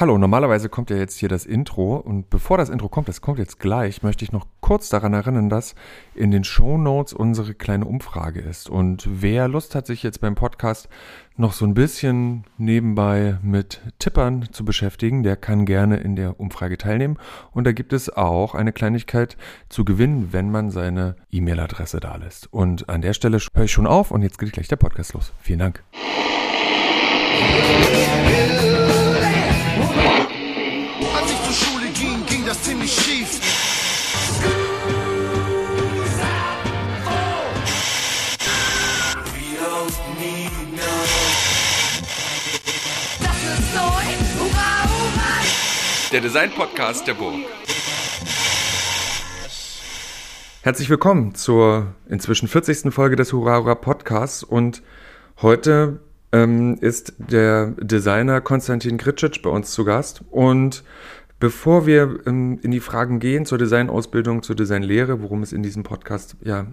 Hallo, normalerweise kommt ja jetzt hier das Intro und bevor das Intro kommt, das kommt jetzt gleich, möchte ich noch kurz daran erinnern, dass in den Show Notes unsere kleine Umfrage ist. Und wer Lust hat, sich jetzt beim Podcast noch so ein bisschen nebenbei mit Tippern zu beschäftigen, der kann gerne in der Umfrage teilnehmen. Und da gibt es auch eine Kleinigkeit zu gewinnen, wenn man seine E-Mail-Adresse da lässt. Und an der Stelle höre ich schon auf und jetzt geht gleich der Podcast los. Vielen Dank. Der Design-Podcast der Burg. Herzlich willkommen zur inzwischen 40. Folge des Hurra Podcasts und heute ähm, ist der Designer Konstantin Gritschitsch bei uns zu Gast und Bevor wir ähm, in die Fragen gehen zur Designausbildung, zur Designlehre, worum es in diesem Podcast ja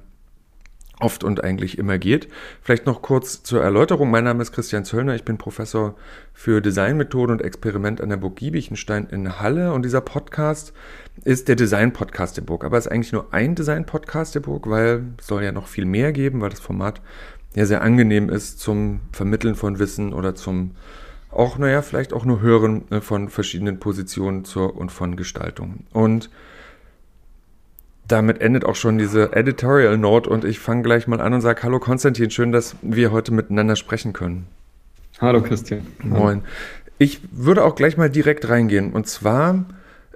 oft und eigentlich immer geht. Vielleicht noch kurz zur Erläuterung. Mein Name ist Christian Zöllner. Ich bin Professor für Designmethode und Experiment an der Burg Giebichenstein in Halle. Und dieser Podcast ist der Design-Podcast der Burg. Aber es ist eigentlich nur ein Design-Podcast der Burg, weil es soll ja noch viel mehr geben, weil das Format ja sehr angenehm ist zum Vermitteln von Wissen oder zum auch, naja, vielleicht auch nur hören äh, von verschiedenen Positionen zur und von Gestaltung. Und damit endet auch schon diese Editorial Note und ich fange gleich mal an und sage, hallo Konstantin, schön, dass wir heute miteinander sprechen können. Hallo Christian. Moin. Ich würde auch gleich mal direkt reingehen und zwar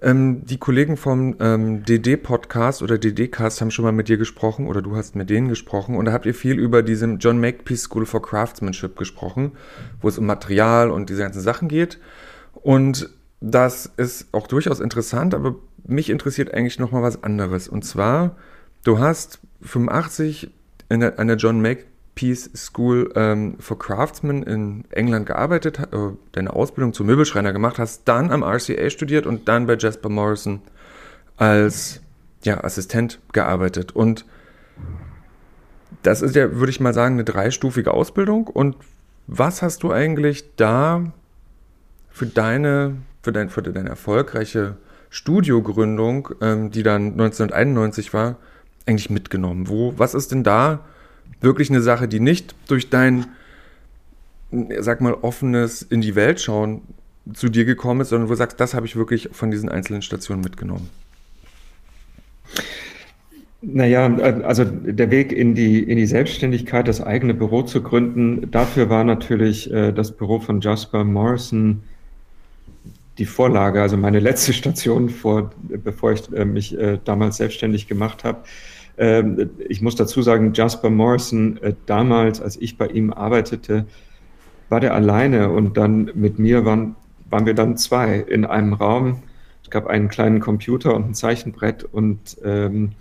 ähm, die Kollegen vom ähm, DD-Podcast oder DD-Cast haben schon mal mit dir gesprochen oder du hast mit denen gesprochen und da habt ihr viel über diese John Makepeace School for Craftsmanship gesprochen, wo es um Material und diese ganzen Sachen geht. Und das ist auch durchaus interessant, aber mich interessiert eigentlich nochmal was anderes. Und zwar, du hast 85 in der, an der John Make Peace School ähm, for Craftsmen in England gearbeitet, äh, deine Ausbildung zum Möbelschreiner gemacht hast, dann am RCA studiert und dann bei Jasper Morrison als ja, Assistent gearbeitet. Und das ist ja, würde ich mal sagen, eine dreistufige Ausbildung. Und was hast du eigentlich da für deine, für, dein, für deine erfolgreiche Studiogründung, ähm, die dann 1991 war, eigentlich mitgenommen? Wo, was ist denn da wirklich eine Sache, die nicht durch dein, sag mal, offenes in die Welt schauen zu dir gekommen ist, sondern wo du sagst, das habe ich wirklich von diesen einzelnen Stationen mitgenommen? Naja, also der Weg in die, in die Selbstständigkeit, das eigene Büro zu gründen, dafür war natürlich äh, das Büro von Jasper Morrison die Vorlage, also meine letzte Station, vor, bevor ich äh, mich äh, damals selbstständig gemacht habe. Ähm, ich muss dazu sagen, Jasper Morrison, äh, damals, als ich bei ihm arbeitete, war der alleine und dann mit mir waren, waren wir dann zwei in einem Raum. Es gab einen kleinen Computer und ein Zeichenbrett und ähm,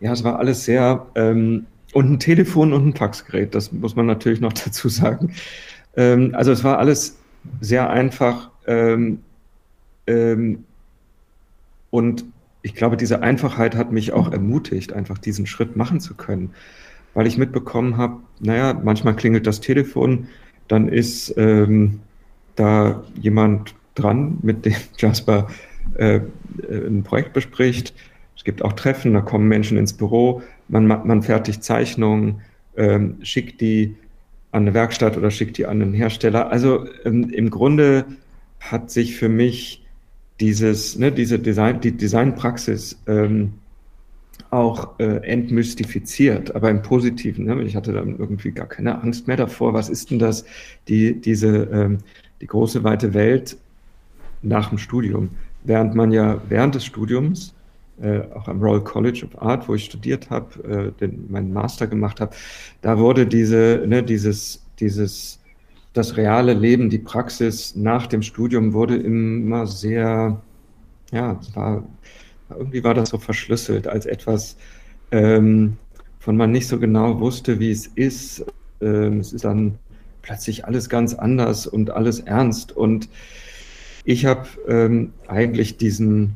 ja, es war alles sehr ähm, und ein Telefon und ein Faxgerät, das muss man natürlich noch dazu sagen. Ähm, also es war alles sehr einfach ähm, ähm, und ich glaube, diese Einfachheit hat mich auch ermutigt, einfach diesen Schritt machen zu können, weil ich mitbekommen habe, naja, manchmal klingelt das Telefon, dann ist ähm, da jemand dran, mit dem Jasper äh, ein Projekt bespricht. Es gibt auch Treffen, da kommen Menschen ins Büro, man, man fertigt Zeichnungen, ähm, schickt die an eine Werkstatt oder schickt die an einen Hersteller. Also ähm, im Grunde hat sich für mich dieses, ne, diese Design, die Designpraxis ähm, auch äh, entmystifiziert, aber im Positiven. Ne? Ich hatte dann irgendwie gar keine Angst mehr davor. Was ist denn das, die, diese, ähm, die große weite Welt nach dem Studium? Während man ja während des Studiums, äh, auch am Royal College of Art, wo ich studiert habe, äh, meinen Master gemacht habe, da wurde diese, ne, dieses, dieses das reale Leben, die Praxis nach dem Studium wurde immer sehr, ja, war, irgendwie war das so verschlüsselt als etwas, ähm, von man nicht so genau wusste, wie es ist. Ähm, es ist dann plötzlich alles ganz anders und alles ernst. Und ich habe ähm, eigentlich diesen,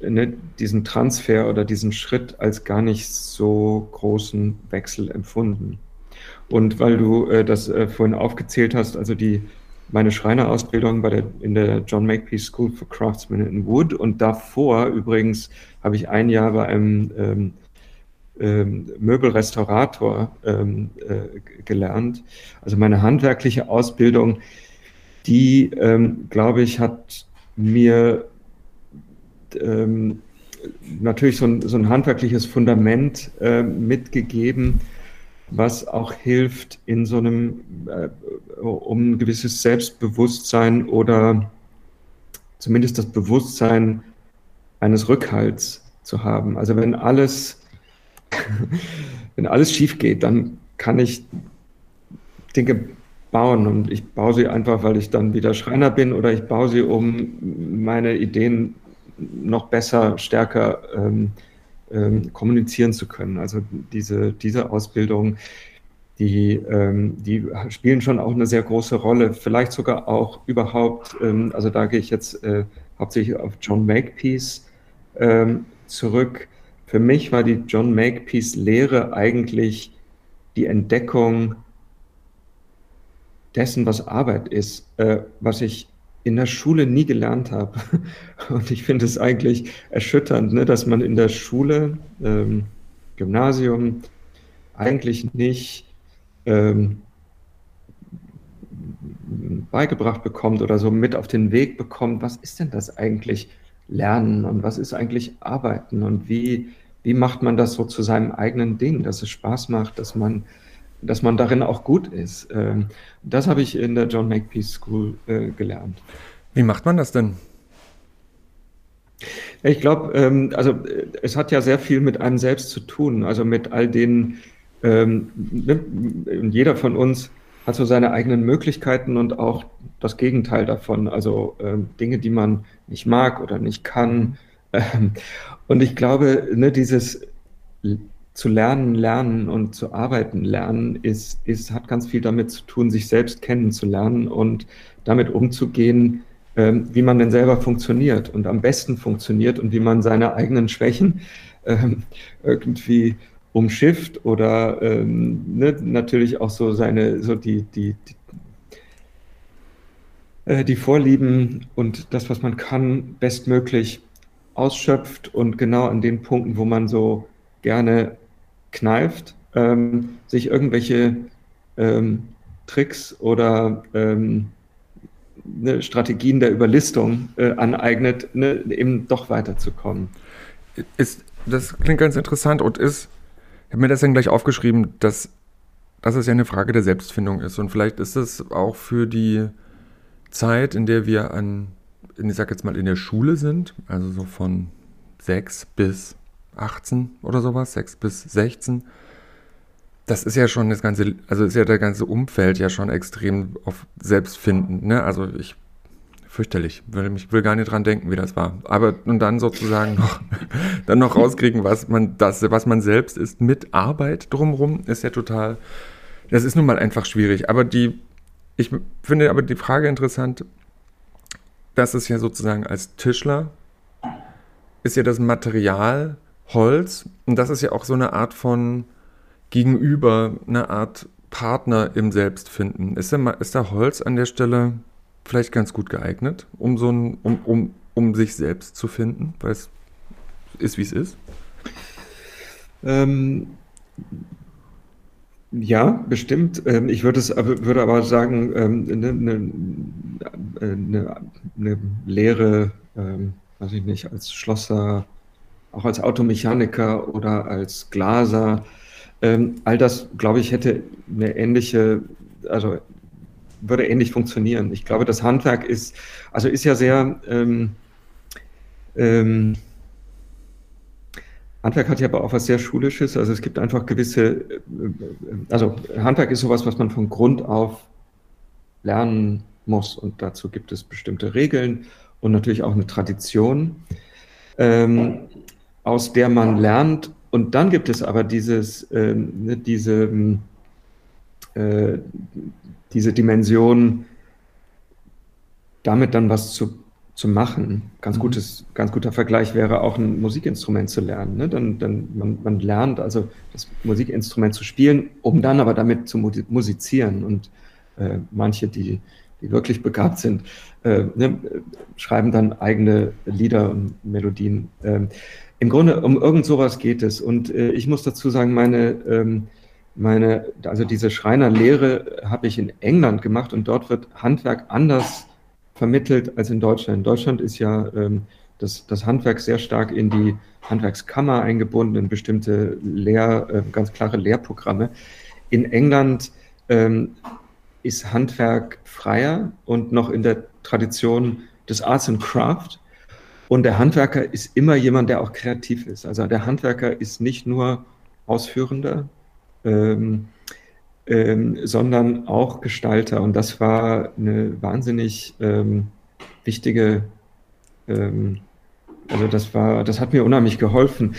ne, diesen Transfer oder diesen Schritt als gar nicht so großen Wechsel empfunden. Und weil du äh, das äh, vorhin aufgezählt hast, also die meine Schreinerausbildung bei der, in der John Makepeace School for Craftsmen in Wood und davor übrigens habe ich ein Jahr bei einem ähm, ähm, Möbelrestaurator ähm, äh, gelernt. Also meine handwerkliche Ausbildung, die, ähm, glaube ich, hat mir ähm, natürlich so ein, so ein, handwerkliches Fundament äh, mitgegeben, was auch hilft in so einem, äh, um ein gewisses Selbstbewusstsein oder zumindest das Bewusstsein eines Rückhalts zu haben. Also wenn alles, wenn alles schief geht, dann kann ich Dinge bauen und ich baue sie einfach, weil ich dann wieder Schreiner bin oder ich baue sie, um meine Ideen noch besser, stärker ähm, ähm, kommunizieren zu können. Also diese, diese Ausbildung, die, ähm, die spielen schon auch eine sehr große Rolle, vielleicht sogar auch überhaupt, ähm, also da gehe ich jetzt äh, hauptsächlich auf John Makepeace ähm, zurück. Für mich war die John Makepeace Lehre eigentlich die Entdeckung dessen, was Arbeit ist, äh, was ich in der Schule nie gelernt habe. Und ich finde es eigentlich erschütternd, ne, dass man in der Schule, ähm, Gymnasium, eigentlich nicht ähm, beigebracht bekommt oder so mit auf den Weg bekommt, was ist denn das eigentlich Lernen und was ist eigentlich Arbeiten und wie, wie macht man das so zu seinem eigenen Ding, dass es Spaß macht, dass man dass man darin auch gut ist. Ähm, das habe ich in der John Makepeace School äh, gelernt. Wie macht man das denn? Ich glaube, ähm, also äh, es hat ja sehr viel mit einem selbst zu tun, also mit all den, ähm, jeder von uns hat so seine eigenen Möglichkeiten und auch das Gegenteil davon, also Dinge, die man nicht mag oder nicht kann. und ich glaube, ne, dieses zu lernen, lernen und zu arbeiten lernen, ist, ist, hat ganz viel damit zu tun, sich selbst kennenzulernen und damit umzugehen, ähm, wie man denn selber funktioniert und am besten funktioniert und wie man seine eigenen Schwächen ähm, irgendwie umschifft oder ähm, ne, natürlich auch so seine, so die, die, die, äh, die Vorlieben und das, was man kann, bestmöglich ausschöpft und genau an den Punkten, wo man so gerne kneift, ähm, sich irgendwelche ähm, Tricks oder ähm, ne, Strategien der Überlistung äh, aneignet, ne, eben doch weiterzukommen. Ist, das klingt ganz interessant und ist, ich habe mir das dann gleich aufgeschrieben, dass, dass es ja eine Frage der Selbstfindung ist. Und vielleicht ist es auch für die Zeit, in der wir an, ich sag jetzt mal, in der Schule sind, also so von sechs bis 18 oder sowas, 6 bis 16. Das ist ja schon das ganze, also ist ja der ganze Umfeld ja schon extrem auf Selbstfinden, ne? Also ich fürchterlich, will mich will gar nicht dran denken, wie das war. Aber und dann sozusagen noch dann noch rauskriegen, was man das, was man selbst ist mit Arbeit drumrum, ist ja total. Das ist nun mal einfach schwierig. Aber die, ich finde aber die Frage interessant, dass es ja sozusagen als Tischler ist ja das Material Holz, und das ist ja auch so eine Art von Gegenüber, eine Art Partner im Selbstfinden. Ist der, ist der Holz an der Stelle vielleicht ganz gut geeignet, um so ein, um, um, um sich selbst zu finden, weil es ist, wie es ist? Ähm, ja, bestimmt. Ähm, ich würde es aber, würde aber sagen, ähm, eine, eine, eine, eine Lehre, ähm, weiß ich nicht, als Schlosser, auch als Automechaniker oder als Glaser. Ähm, all das, glaube ich, hätte eine ähnliche, also würde ähnlich funktionieren. Ich glaube, das Handwerk ist, also ist ja sehr, ähm, ähm, Handwerk hat ja aber auch was sehr Schulisches. Also es gibt einfach gewisse, äh, also Handwerk ist sowas, was man von Grund auf lernen muss. Und dazu gibt es bestimmte Regeln und natürlich auch eine Tradition. Ähm, aus der man lernt. Und dann gibt es aber dieses, ne, diese, ähm, äh, diese Dimension, damit dann was zu, zu machen. Ganz, mhm. gutes, ganz guter Vergleich wäre auch ein Musikinstrument zu lernen. Ne? Dann, dann man, man lernt also das Musikinstrument zu spielen, um dann aber damit zu musizieren. Und äh, manche, die die wirklich begabt sind, äh, ne, schreiben dann eigene Lieder und Melodien. Ähm, Im Grunde um irgend sowas geht es. Und äh, ich muss dazu sagen, meine, ähm, meine, also diese Schreinerlehre habe ich in England gemacht und dort wird Handwerk anders vermittelt als in Deutschland. In Deutschland ist ja ähm, das, das Handwerk sehr stark in die Handwerkskammer eingebunden, in bestimmte Lehr, äh, ganz klare Lehrprogramme. In England ähm, ist Handwerk freier und noch in der Tradition des Arts and Craft. Und der Handwerker ist immer jemand, der auch kreativ ist. Also der Handwerker ist nicht nur Ausführender, ähm, ähm, sondern auch Gestalter. Und das war eine wahnsinnig ähm, wichtige, ähm, also das war, das hat mir unheimlich geholfen.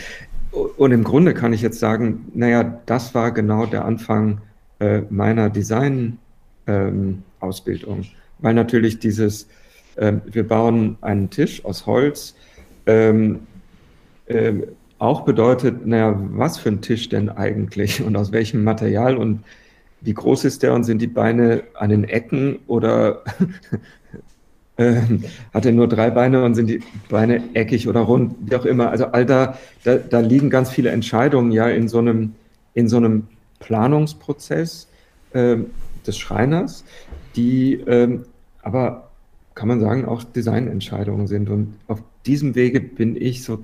Und im Grunde kann ich jetzt sagen, naja, das war genau der Anfang äh, meiner Design-Ausbildung. Ähm, Weil natürlich dieses, äh, wir bauen einen Tisch aus Holz, ähm, äh, auch bedeutet, naja, was für ein Tisch denn eigentlich und aus welchem Material und wie groß ist der und sind die Beine an den Ecken oder äh, hat er nur drei Beine und sind die Beine eckig oder rund, wie auch immer. Also all da, da, da liegen ganz viele Entscheidungen ja in so einem, in so einem Planungsprozess äh, des Schreiners, die ähm, aber, kann man sagen, auch Designentscheidungen sind. Und auf diesem Wege bin ich so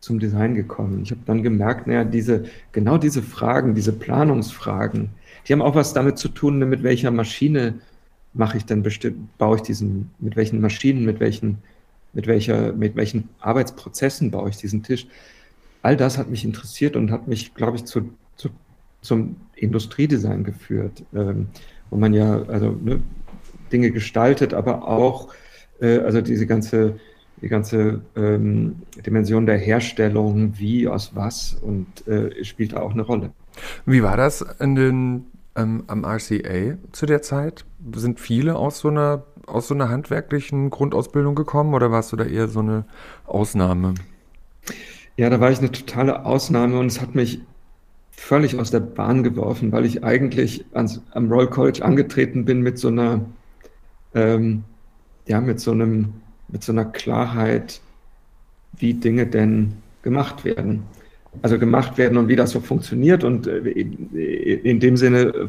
zum Design gekommen. Ich habe dann gemerkt, naja, diese, genau diese Fragen, diese Planungsfragen, die haben auch was damit zu tun, mit welcher Maschine mache ich denn bestimmt, baue ich diesen, mit welchen Maschinen, mit welchen, mit welcher, mit welchen Arbeitsprozessen baue ich diesen Tisch. All das hat mich interessiert und hat mich, glaube ich, zu, zu, zum Industriedesign geführt, ähm, wo man ja also ne, Dinge gestaltet, aber auch äh, also diese ganze die ganze ähm, Dimension der Herstellung, wie, aus was und äh, spielt da auch eine Rolle. Wie war das in den ähm, am RCA zu der Zeit? Sind viele aus so einer aus so einer handwerklichen Grundausbildung gekommen oder warst du da eher so eine Ausnahme? Ja, da war ich eine totale Ausnahme und es hat mich völlig aus der Bahn geworfen, weil ich eigentlich ans, am Royal College angetreten bin mit so einer, ähm, ja, mit so einem, mit so einer Klarheit, wie Dinge denn gemacht werden also gemacht werden und wie das so funktioniert. Und äh, in dem Sinne, äh,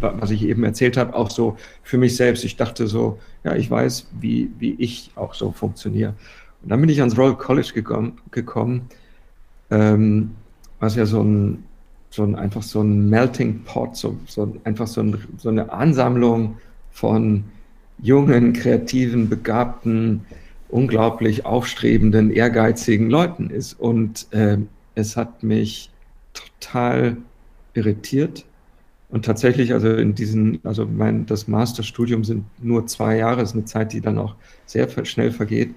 was ich eben erzählt habe, auch so für mich selbst. Ich dachte so, ja, ich weiß, wie, wie ich auch so funktioniere. Und dann bin ich ans Royal College gekommen, gekommen ähm, was ja so ein, so ein einfach so ein Melting Pot, so, so einfach so, ein, so eine Ansammlung von jungen, kreativen, begabten, unglaublich aufstrebenden, ehrgeizigen Leuten ist. Und äh, es hat mich total irritiert. Und tatsächlich, also in diesen, also mein, das Masterstudium sind nur zwei Jahre, ist eine Zeit, die dann auch sehr schnell vergeht.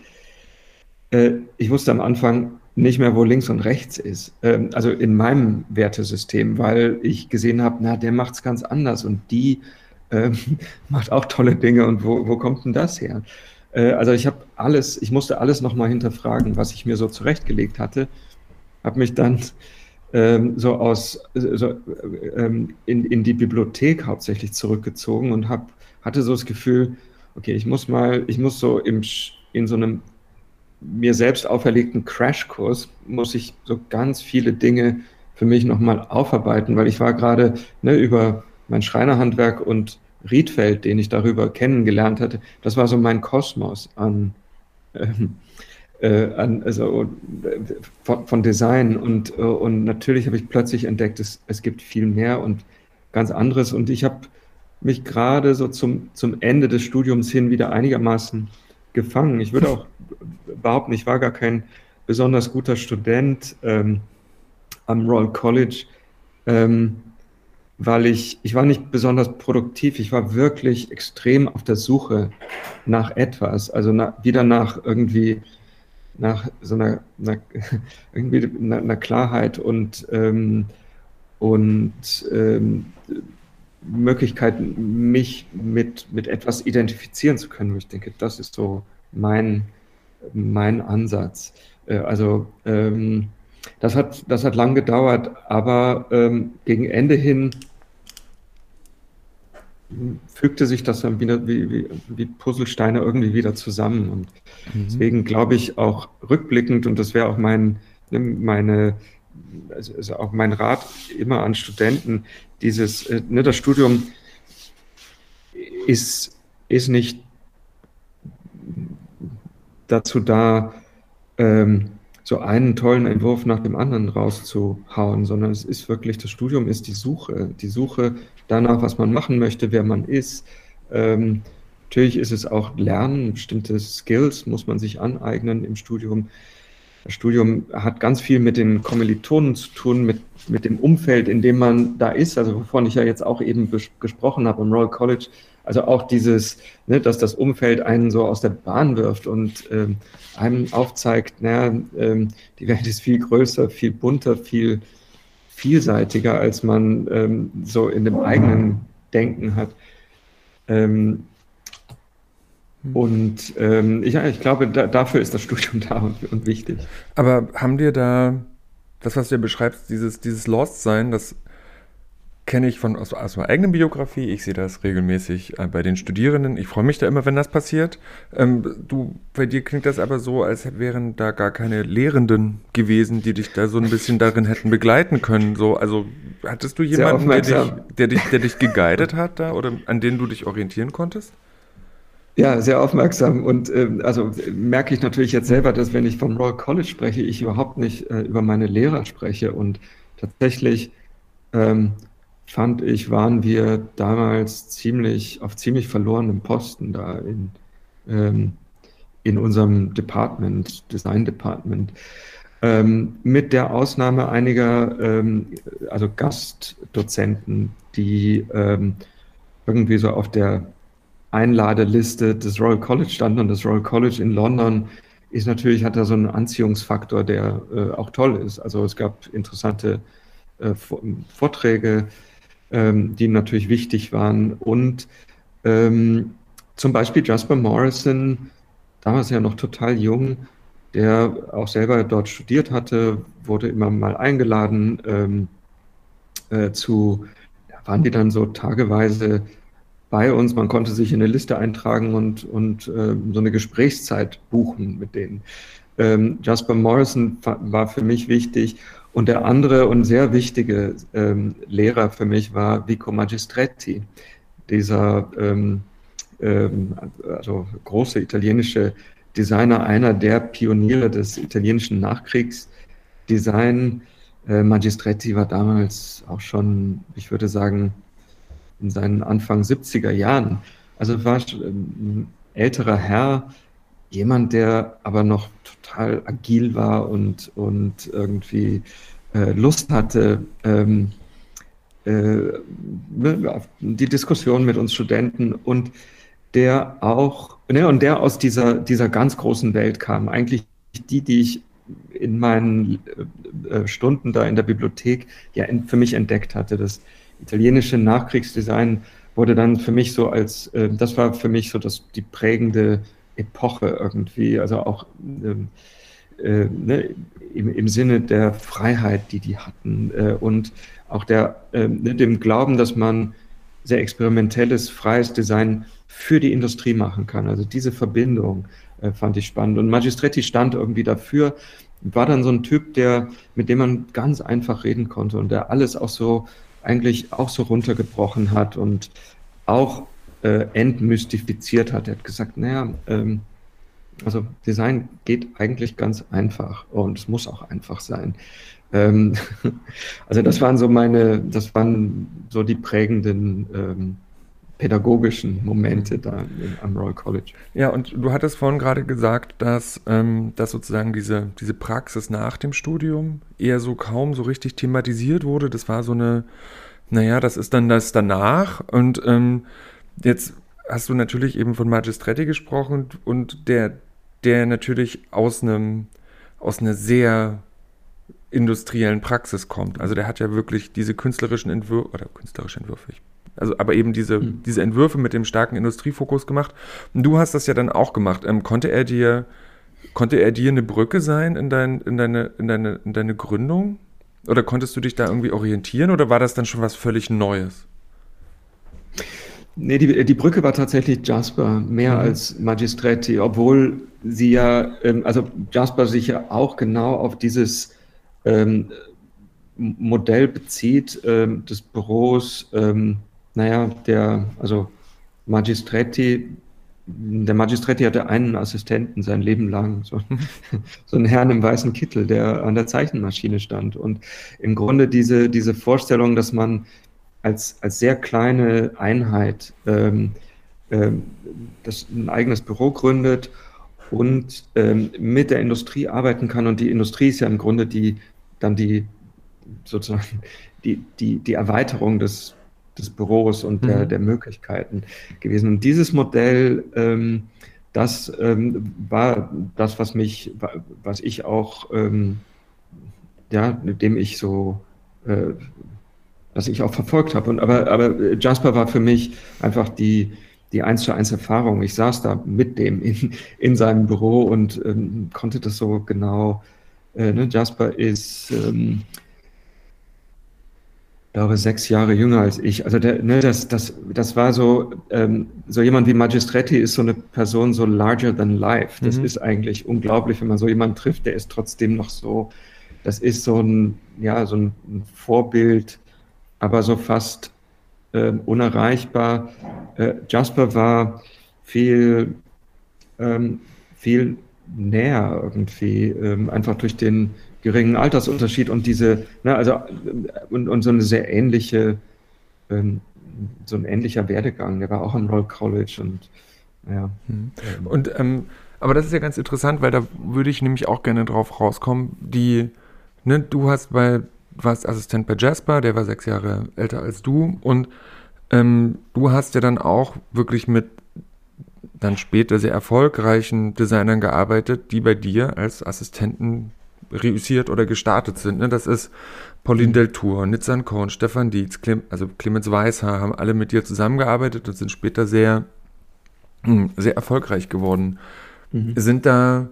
Äh, ich wusste am Anfang nicht mehr, wo links und rechts ist. Ähm, also in meinem Wertesystem, weil ich gesehen habe, na, der macht es ganz anders und die ähm, macht auch tolle Dinge und wo, wo kommt denn das her? Äh, also ich habe alles, ich musste alles nochmal hinterfragen, was ich mir so zurechtgelegt hatte habe mich dann ähm, so aus so, ähm, in, in die Bibliothek hauptsächlich zurückgezogen und hab, hatte so das Gefühl, okay, ich muss mal, ich muss so im, in so einem mir selbst auferlegten Crashkurs, muss ich so ganz viele Dinge für mich nochmal aufarbeiten, weil ich war gerade ne, über mein Schreinerhandwerk und Riedfeld, den ich darüber kennengelernt hatte, das war so mein Kosmos an ähm, äh, an, also, von, von, Design. Und, äh, und natürlich habe ich plötzlich entdeckt, es, es gibt viel mehr und ganz anderes. Und ich habe mich gerade so zum, zum Ende des Studiums hin wieder einigermaßen gefangen. Ich würde auch behaupten, ich war gar kein besonders guter Student ähm, am Royal College, ähm, weil ich, ich war nicht besonders produktiv. Ich war wirklich extrem auf der Suche nach etwas, also na, wieder nach irgendwie nach so einer, einer irgendwie einer, Klarheit und, ähm, und ähm, Möglichkeit, mich mit, mit etwas identifizieren zu können. Ich denke, das ist so mein, mein Ansatz. Äh, also ähm, das, hat, das hat lang gedauert, aber ähm, gegen Ende hin fügte sich das dann wieder wie, wie, wie Puzzlesteine irgendwie wieder zusammen. Und mhm. deswegen glaube ich auch rückblickend, und das wäre auch mein, ne, meine, also, also auch mein Rat immer an Studenten, dieses, äh, ne, das Studium ist, ist nicht dazu da, ähm, so einen tollen Entwurf nach dem anderen rauszuhauen, sondern es ist wirklich, das Studium ist die Suche, die Suche danach, was man machen möchte, wer man ist. Ähm, natürlich ist es auch Lernen, bestimmte Skills muss man sich aneignen im Studium. Das Studium hat ganz viel mit den Kommilitonen zu tun, mit, mit dem Umfeld, in dem man da ist, also wovon ich ja jetzt auch eben gesprochen habe am Royal College. Also auch dieses, ne, dass das Umfeld einen so aus der Bahn wirft und ähm, einem aufzeigt, naja, ähm, die Welt ist viel größer, viel bunter, viel vielseitiger, als man ähm, so in dem eigenen Denken hat. Ähm, hm. und ähm, ich, ich glaube, da, dafür ist das Studium da und, und, wichtig. Aber haben dir da, das, was du ja beschreibst, dieses, dieses Lost-Sein, das kenne ich von aus, aus meiner eigenen Biografie. Ich sehe das regelmäßig äh, bei den Studierenden. Ich freue mich da immer, wenn das passiert. Ähm, du, bei dir klingt das aber so, als wären da gar keine Lehrenden gewesen, die dich da so ein bisschen darin hätten begleiten können. So, also hattest du jemanden, der dich, der dich, der dich geguidet hat da oder an den du dich orientieren konntest? Ja, sehr aufmerksam. Und ähm, also merke ich natürlich jetzt selber, dass wenn ich vom Royal College spreche, ich überhaupt nicht äh, über meine Lehrer spreche. Und tatsächlich ähm, fand ich, waren wir damals ziemlich auf ziemlich verlorenem Posten da in, ähm, in unserem Department, Design Department. Ähm, mit der Ausnahme einiger, ähm, also Gastdozenten, die ähm, irgendwie so auf der Einladeliste des Royal College standen und das Royal College in London ist natürlich, hat da so einen Anziehungsfaktor, der äh, auch toll ist. Also es gab interessante äh, Vorträge, ähm, die natürlich wichtig waren. Und ähm, zum Beispiel Jasper Morrison, damals ja noch total jung, der auch selber dort studiert hatte, wurde immer mal eingeladen ähm, äh, zu, da waren die dann so tageweise bei uns. Man konnte sich in eine Liste eintragen und, und äh, so eine Gesprächszeit buchen mit denen. Ähm, Jasper Morrison war für mich wichtig und der andere und sehr wichtige ähm, Lehrer für mich war Vico Magistretti, dieser ähm, ähm, also große italienische Designer, einer der Pioniere des italienischen Nachkriegsdesign. Äh, Magistretti war damals auch schon, ich würde sagen, in seinen Anfang 70er Jahren. Also war ein älterer Herr, jemand, der aber noch total agil war und, und irgendwie äh, Lust hatte, ähm, äh, die Diskussion mit uns Studenten und der auch, ne, und der aus dieser, dieser ganz großen Welt kam. Eigentlich die, die ich in meinen äh, äh Stunden da in der Bibliothek ja in, für mich entdeckt hatte. Das italienische Nachkriegsdesign wurde dann für mich so als, äh, das war für mich so das, die prägende Epoche irgendwie, also auch ähm, äh, ne, im, im, Sinne der Freiheit, die die hatten äh, und auch der, äh, dem Glauben, dass man sehr experimentelles, freies Design für die Industrie machen kann. Also diese Verbindung äh, fand ich spannend. Und Magistretti stand irgendwie dafür, war dann so ein Typ, der, mit dem man ganz einfach reden konnte und der alles auch so, eigentlich auch so runtergebrochen hat und auch äh, entmystifiziert hat. Er hat gesagt, naja, ähm, also Design geht eigentlich ganz einfach und es muss auch einfach sein. Ähm, also das waren so meine, das waren so die prägenden ähm, pädagogischen Momente da am Royal College. Ja, und du hattest vorhin gerade gesagt, dass, ähm, dass sozusagen diese, diese Praxis nach dem Studium eher so kaum so richtig thematisiert wurde. Das war so eine, naja, das ist dann das danach und ähm, Jetzt hast du natürlich eben von Magistretti gesprochen und der, der natürlich aus einem, aus einer sehr industriellen Praxis kommt. Also der hat ja wirklich diese künstlerischen Entwürfe, oder künstlerische Entwürfe, also aber eben diese, mhm. diese Entwürfe mit dem starken Industriefokus gemacht. Und du hast das ja dann auch gemacht. Ähm, konnte er dir, konnte er dir eine Brücke sein in, dein, in, deine, in, deine, in deine Gründung? Oder konntest du dich da irgendwie orientieren oder war das dann schon was völlig Neues? Nee, die, die Brücke war tatsächlich Jasper, mehr mhm. als Magistretti, obwohl sie ja, ähm, also Jasper sich ja auch genau auf dieses ähm, Modell bezieht ähm, des Büros, ähm, naja, der, also Magistretti, der Magistretti hatte einen Assistenten sein Leben lang, so, so einen Herrn im weißen Kittel, der an der Zeichenmaschine stand. Und im Grunde diese, diese Vorstellung, dass man als, als sehr kleine Einheit ähm, ähm, das ein eigenes Büro gründet und ähm, mit der Industrie arbeiten kann. Und die Industrie ist ja im Grunde die dann die sozusagen die, die, die Erweiterung des, des Büros und der, mhm. der Möglichkeiten gewesen. Und dieses Modell, ähm, das ähm, war das, was mich, was ich auch, ähm, ja, mit dem ich so, äh, was ich auch verfolgt habe. Und aber, aber Jasper war für mich einfach die, die eins zu eins Erfahrung. Ich saß da mit dem in, in seinem Büro und ähm, konnte das so genau. Äh, ne? Jasper ist ähm, glaube, sechs Jahre jünger als ich. Also der, ne, das, das, das war so, ähm, so jemand wie Magistretti ist so eine Person so larger than life. Das mhm. ist eigentlich unglaublich, wenn man so jemanden trifft, der ist trotzdem noch so, das ist so ein, ja, so ein Vorbild, aber so fast äh, unerreichbar. Äh, Jasper war viel, ähm, viel näher irgendwie, ähm, einfach durch den geringen Altersunterschied und diese, ne, also und, und so eine sehr ähnliche, ähm, so ein ähnlicher Werdegang. Der war auch am Royal College und ja. Mhm. Und ähm, aber das ist ja ganz interessant, weil da würde ich nämlich auch gerne drauf rauskommen. Die, ne, du hast bei, warst Assistent bei Jasper, der war sechs Jahre älter als du und ähm, du hast ja dann auch wirklich mit dann später sehr erfolgreichen Designern gearbeitet, die bei dir als Assistenten reüssiert oder gestartet sind. Ne? Das ist Pauline mhm. Deltour, Nitzan Kohn, Stefan Dietz, Clem, also Clemens Weißhaar haben alle mit dir zusammengearbeitet und sind später sehr, hm, sehr erfolgreich geworden. Mhm. Sind da,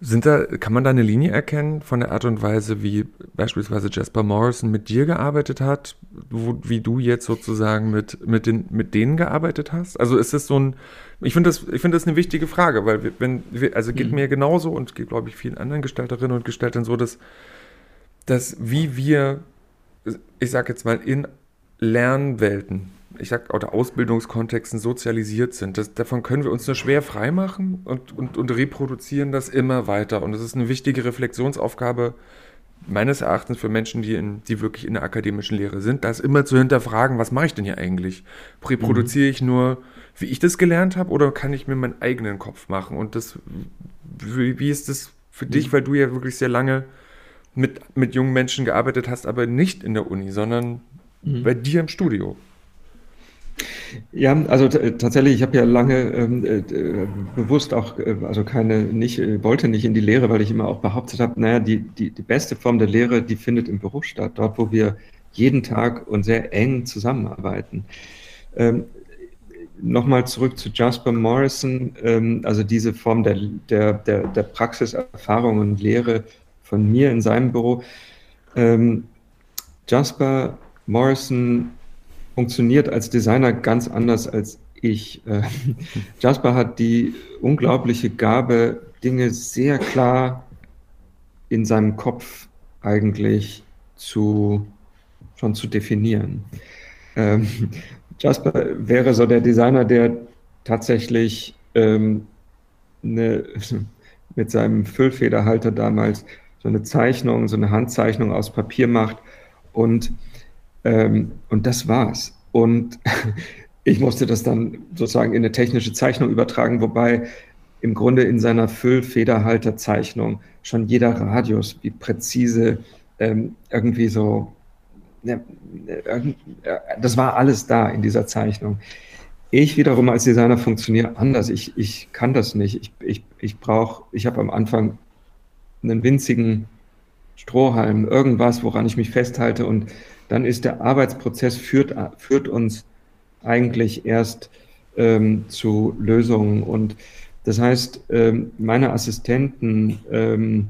sind da, kann man da eine Linie erkennen von der Art und Weise, wie beispielsweise Jasper Morrison mit dir gearbeitet hat, wo, wie du jetzt sozusagen mit, mit, den, mit denen gearbeitet hast? Also ist es so ein, ich finde das, ich finde das eine wichtige Frage, weil wenn, also geht mhm. mir genauso und geht, glaube ich, vielen anderen Gestalterinnen und Gestaltern so, dass, dass wie wir, ich sage jetzt mal, in Lernwelten, ich sag, oder Ausbildungskontexten sozialisiert sind. Das, davon können wir uns nur schwer freimachen und, und, und reproduzieren das immer weiter. Und das ist eine wichtige Reflexionsaufgabe meines Erachtens für Menschen, die, in, die wirklich in der akademischen Lehre sind, das immer zu hinterfragen, was mache ich denn hier eigentlich? Reproduziere mhm. ich nur wie ich das gelernt habe, oder kann ich mir meinen eigenen Kopf machen? Und das, wie, wie ist das für mhm. dich, weil du ja wirklich sehr lange mit, mit jungen Menschen gearbeitet hast, aber nicht in der Uni, sondern mhm. bei dir im Studio? Ja, also tatsächlich, ich habe ja lange ähm, äh, bewusst auch, äh, also keine, nicht, äh, wollte nicht in die Lehre, weil ich immer auch behauptet habe, naja, die, die, die beste Form der Lehre, die findet im Beruf statt, dort, wo wir jeden Tag und sehr eng zusammenarbeiten. Ähm, Nochmal zurück zu Jasper Morrison, ähm, also diese Form der, der, der, der Praxiserfahrung und Lehre von mir in seinem Büro. Ähm, Jasper Morrison funktioniert als Designer ganz anders als ich. Äh, Jasper hat die unglaubliche Gabe, Dinge sehr klar in seinem Kopf eigentlich zu, schon zu definieren. Ähm, Jasper wäre so der Designer, der tatsächlich ähm, eine, mit seinem Füllfederhalter damals so eine Zeichnung, so eine Handzeichnung aus Papier macht und, ähm, und das war's. Und ich musste das dann sozusagen in eine technische Zeichnung übertragen, wobei im Grunde in seiner Füllfederhalterzeichnung schon jeder Radius, wie präzise ähm, irgendwie so Ne, ne, das war alles da in dieser Zeichnung. Ich wiederum als Designer funktioniere anders. Ich, ich kann das nicht. Ich, ich, ich brauche, ich habe am Anfang einen winzigen Strohhalm, irgendwas, woran ich mich festhalte und dann ist der Arbeitsprozess führt, führt uns eigentlich erst ähm, zu Lösungen und das heißt, ähm, meine Assistenten ähm,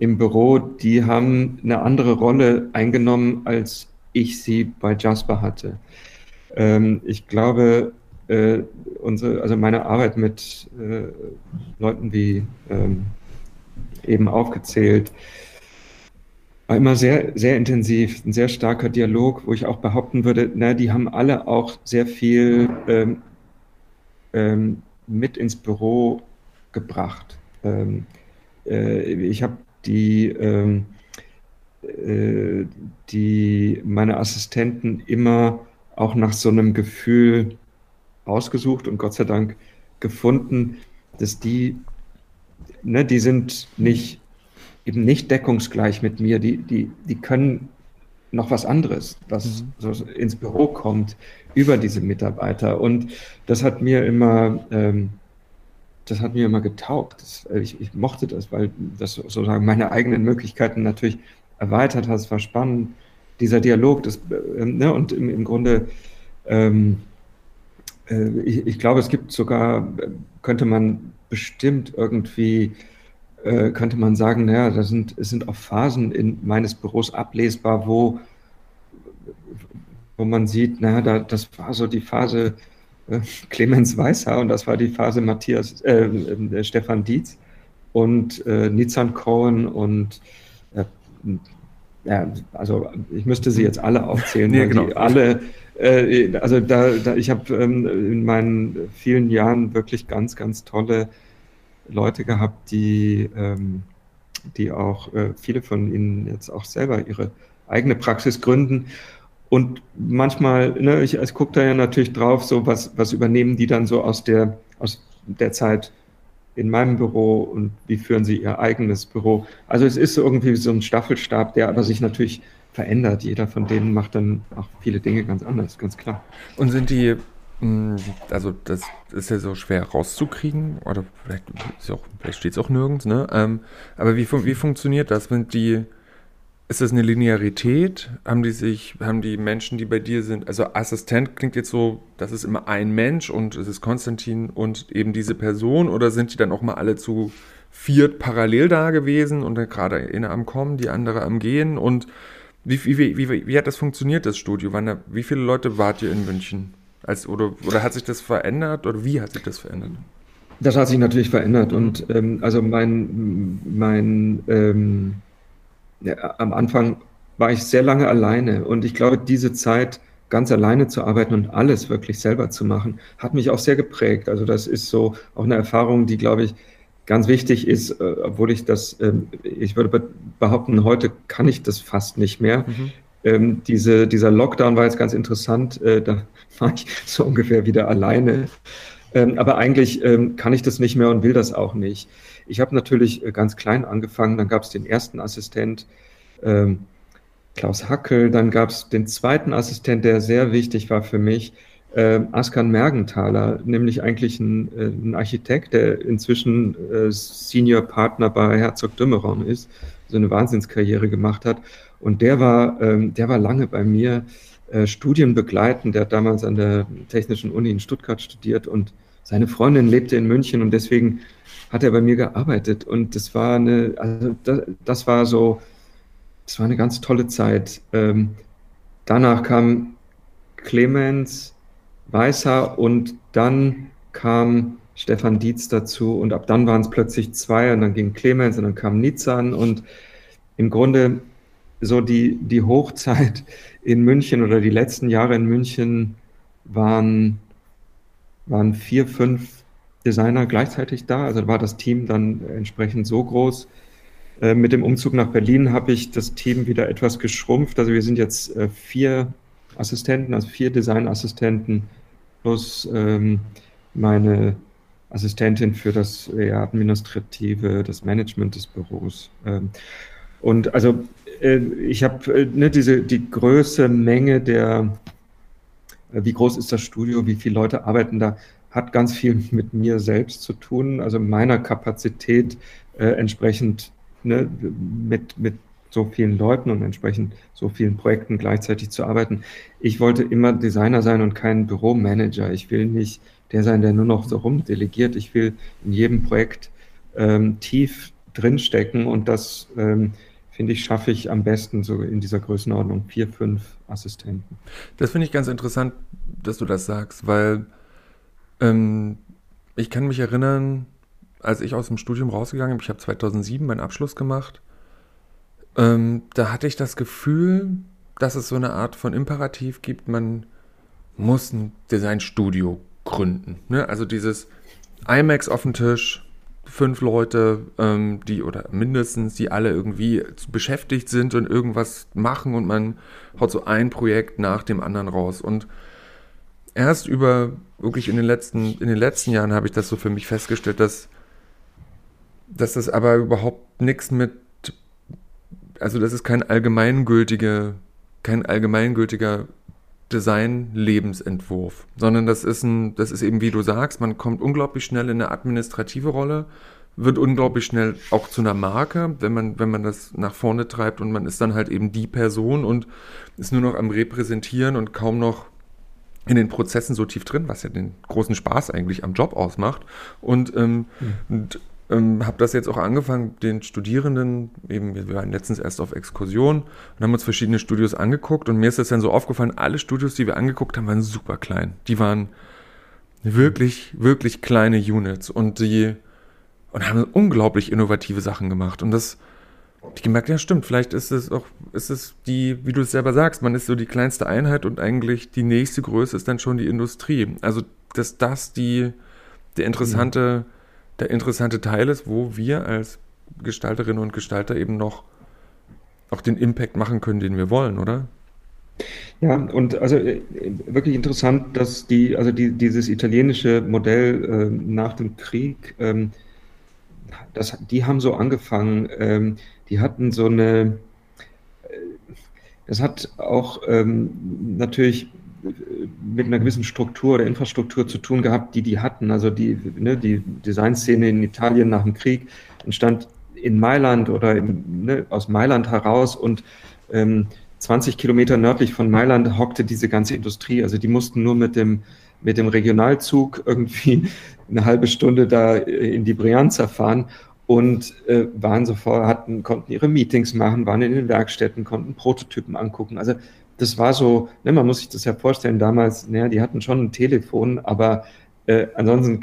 im Büro, die haben eine andere Rolle eingenommen, als ich sie bei Jasper hatte. Ähm, ich glaube, äh, unsere, also meine Arbeit mit äh, Leuten wie ähm, eben aufgezählt, war immer sehr, sehr intensiv, ein sehr starker Dialog, wo ich auch behaupten würde, na, die haben alle auch sehr viel ähm, ähm, mit ins Büro gebracht. Ähm, äh, ich habe die, ähm, äh, die, meine Assistenten immer auch nach so einem Gefühl ausgesucht und Gott sei Dank gefunden, dass die, ne, die sind nicht eben nicht deckungsgleich mit mir, die, die, die können noch was anderes, was mhm. so ins Büro kommt über diese Mitarbeiter. Und das hat mir immer, ähm, das hat mir immer getaugt. Das, äh, ich, ich, mochte das, weil das sozusagen meine eigenen Möglichkeiten natürlich erweitert hat. Es war spannend, dieser Dialog. Das, äh, ne, und im, im Grunde, ähm, äh, ich, ich, glaube, es gibt sogar, könnte man bestimmt irgendwie äh, könnte man sagen, naja, da sind, es sind auch Phasen in meines Büros ablesbar, wo, wo man sieht, naja, da, das war so die Phase äh, Clemens Weißer und das war die Phase Matthias, äh, äh Stefan Dietz und äh, Nizan Cohen und äh, ja, also ich müsste sie jetzt alle aufzählen, weil genau. die alle, äh, also da, da ich habe ähm, in meinen vielen Jahren wirklich ganz, ganz tolle Leute gehabt, die, ähm, die auch, äh, viele von ihnen jetzt auch selber ihre eigene Praxis gründen. Und manchmal, ne, ich, ich gucke da ja natürlich drauf, so was, was übernehmen die dann so aus der, aus der Zeit in meinem Büro und wie führen sie ihr eigenes Büro. Also es ist irgendwie so ein Staffelstab, der aber sich natürlich verändert. Jeder von denen macht dann auch viele Dinge ganz anders, ganz klar. Und sind die also das ist ja so schwer rauszukriegen, oder vielleicht, vielleicht steht es auch nirgends, ne? Ähm, aber wie, wie funktioniert das? Sind die, ist das eine Linearität? Haben die sich, haben die Menschen, die bei dir sind, also Assistent klingt jetzt so, das ist immer ein Mensch und es ist Konstantin und eben diese Person, oder sind die dann auch mal alle zu viert parallel da gewesen und dann gerade eine am Kommen, die andere am Gehen und wie, wie, wie, wie, wie hat das funktioniert, das Studio? Da, wie viele Leute wart ihr in München? Als, oder, oder hat sich das verändert oder wie hat sich das verändert? Das hat sich natürlich verändert und ähm, also mein, mein ähm, ja, am Anfang war ich sehr lange alleine und ich glaube, diese Zeit ganz alleine zu arbeiten und alles wirklich selber zu machen, hat mich auch sehr geprägt. Also das ist so auch eine Erfahrung, die, glaube ich, ganz wichtig ist, äh, obwohl ich das, ähm, ich würde behaupten, heute kann ich das fast nicht mehr. Mhm. Ähm, diese, dieser Lockdown war jetzt ganz interessant. Äh, da war ich so ungefähr wieder alleine. Ähm, aber eigentlich ähm, kann ich das nicht mehr und will das auch nicht. Ich habe natürlich äh, ganz klein angefangen. Dann gab es den ersten Assistent, ähm, Klaus Hackel. Dann gab es den zweiten Assistent, der sehr wichtig war für mich, äh, Askan Mergenthaler, nämlich eigentlich ein, äh, ein Architekt, der inzwischen äh, Senior Partner bei Herzog Dümmeron ist, so eine Wahnsinnskarriere gemacht hat. Und der war, ähm, der war lange bei mir äh, Studien begleiten. Der hat damals an der Technischen Uni in Stuttgart studiert und seine Freundin lebte in München und deswegen hat er bei mir gearbeitet. Und das war eine, also das, das war so, das war eine ganz tolle Zeit. Ähm, danach kam Clemens Weißer und dann kam Stefan Dietz dazu und ab dann waren es plötzlich zwei und dann ging Clemens und dann kam Nizan und im Grunde so die, die Hochzeit in München oder die letzten Jahre in München waren, waren vier, fünf Designer gleichzeitig da. Also war das Team dann entsprechend so groß. Äh, mit dem Umzug nach Berlin habe ich das Team wieder etwas geschrumpft. Also wir sind jetzt äh, vier Assistenten, also vier Designassistenten plus ähm, meine Assistentin für das ja, Administrative, das Management des Büros. Ähm, und also äh, ich habe äh, ne, diese die Größe, Menge der, äh, wie groß ist das Studio, wie viele Leute arbeiten da, hat ganz viel mit mir selbst zu tun, also meiner Kapazität äh, entsprechend ne, mit, mit so vielen Leuten und entsprechend so vielen Projekten gleichzeitig zu arbeiten. Ich wollte immer Designer sein und kein Büromanager. Ich will nicht der sein, der nur noch so rumdelegiert. Ich will in jedem Projekt ähm, tief drinstecken und das ähm, finde ich, schaffe ich am besten so in dieser Größenordnung vier, fünf Assistenten. Das finde ich ganz interessant, dass du das sagst, weil ähm, ich kann mich erinnern, als ich aus dem Studium rausgegangen bin, ich habe 2007 meinen Abschluss gemacht, ähm, da hatte ich das Gefühl, dass es so eine Art von Imperativ gibt, man muss ein Designstudio gründen. Ne? Also dieses IMAX auf dem Tisch, fünf Leute, ähm, die oder mindestens, die alle irgendwie beschäftigt sind und irgendwas machen und man haut so ein Projekt nach dem anderen raus. Und erst über wirklich in den letzten, in den letzten Jahren habe ich das so für mich festgestellt, dass, dass das aber überhaupt nichts mit, also das ist kein allgemeingültiger, kein allgemeingültiger Design-Lebensentwurf, sondern das ist ein, das ist eben, wie du sagst, man kommt unglaublich schnell in eine administrative Rolle, wird unglaublich schnell auch zu einer Marke, wenn man, wenn man das nach vorne treibt und man ist dann halt eben die Person und ist nur noch am Repräsentieren und kaum noch in den Prozessen so tief drin, was ja den großen Spaß eigentlich am Job ausmacht. Und, ähm, mhm. und ähm, habe das jetzt auch angefangen, den Studierenden, eben, wir waren letztens erst auf Exkursion und haben uns verschiedene Studios angeguckt und mir ist das dann so aufgefallen, alle Studios, die wir angeguckt haben, waren super klein. Die waren wirklich, wirklich kleine Units und die und haben unglaublich innovative Sachen gemacht und das ich gemerkt, ja stimmt, vielleicht ist es auch, ist es die, wie du es selber sagst, man ist so die kleinste Einheit und eigentlich die nächste Größe ist dann schon die Industrie. Also, dass das die, der interessante, mhm der interessante Teil ist, wo wir als Gestalterinnen und Gestalter eben noch auch den Impact machen können, den wir wollen, oder? Ja, und also äh, wirklich interessant, dass die, also die, dieses italienische Modell äh, nach dem Krieg, ähm, das, die haben so angefangen, ähm, die hatten so eine, äh, das hat auch ähm, natürlich mit einer gewissen Struktur oder Infrastruktur zu tun gehabt, die die hatten. Also die, ne, die Designszene in Italien nach dem Krieg entstand in Mailand oder im, ne, aus Mailand heraus und ähm, 20 Kilometer nördlich von Mailand hockte diese ganze Industrie. Also die mussten nur mit dem, mit dem Regionalzug irgendwie eine halbe Stunde da in die Brianza fahren und äh, waren sofort, hatten, konnten ihre Meetings machen, waren in den Werkstätten, konnten Prototypen angucken. Also das war so, ne, man muss sich das ja vorstellen, damals, naja, die hatten schon ein Telefon, aber äh, ansonsten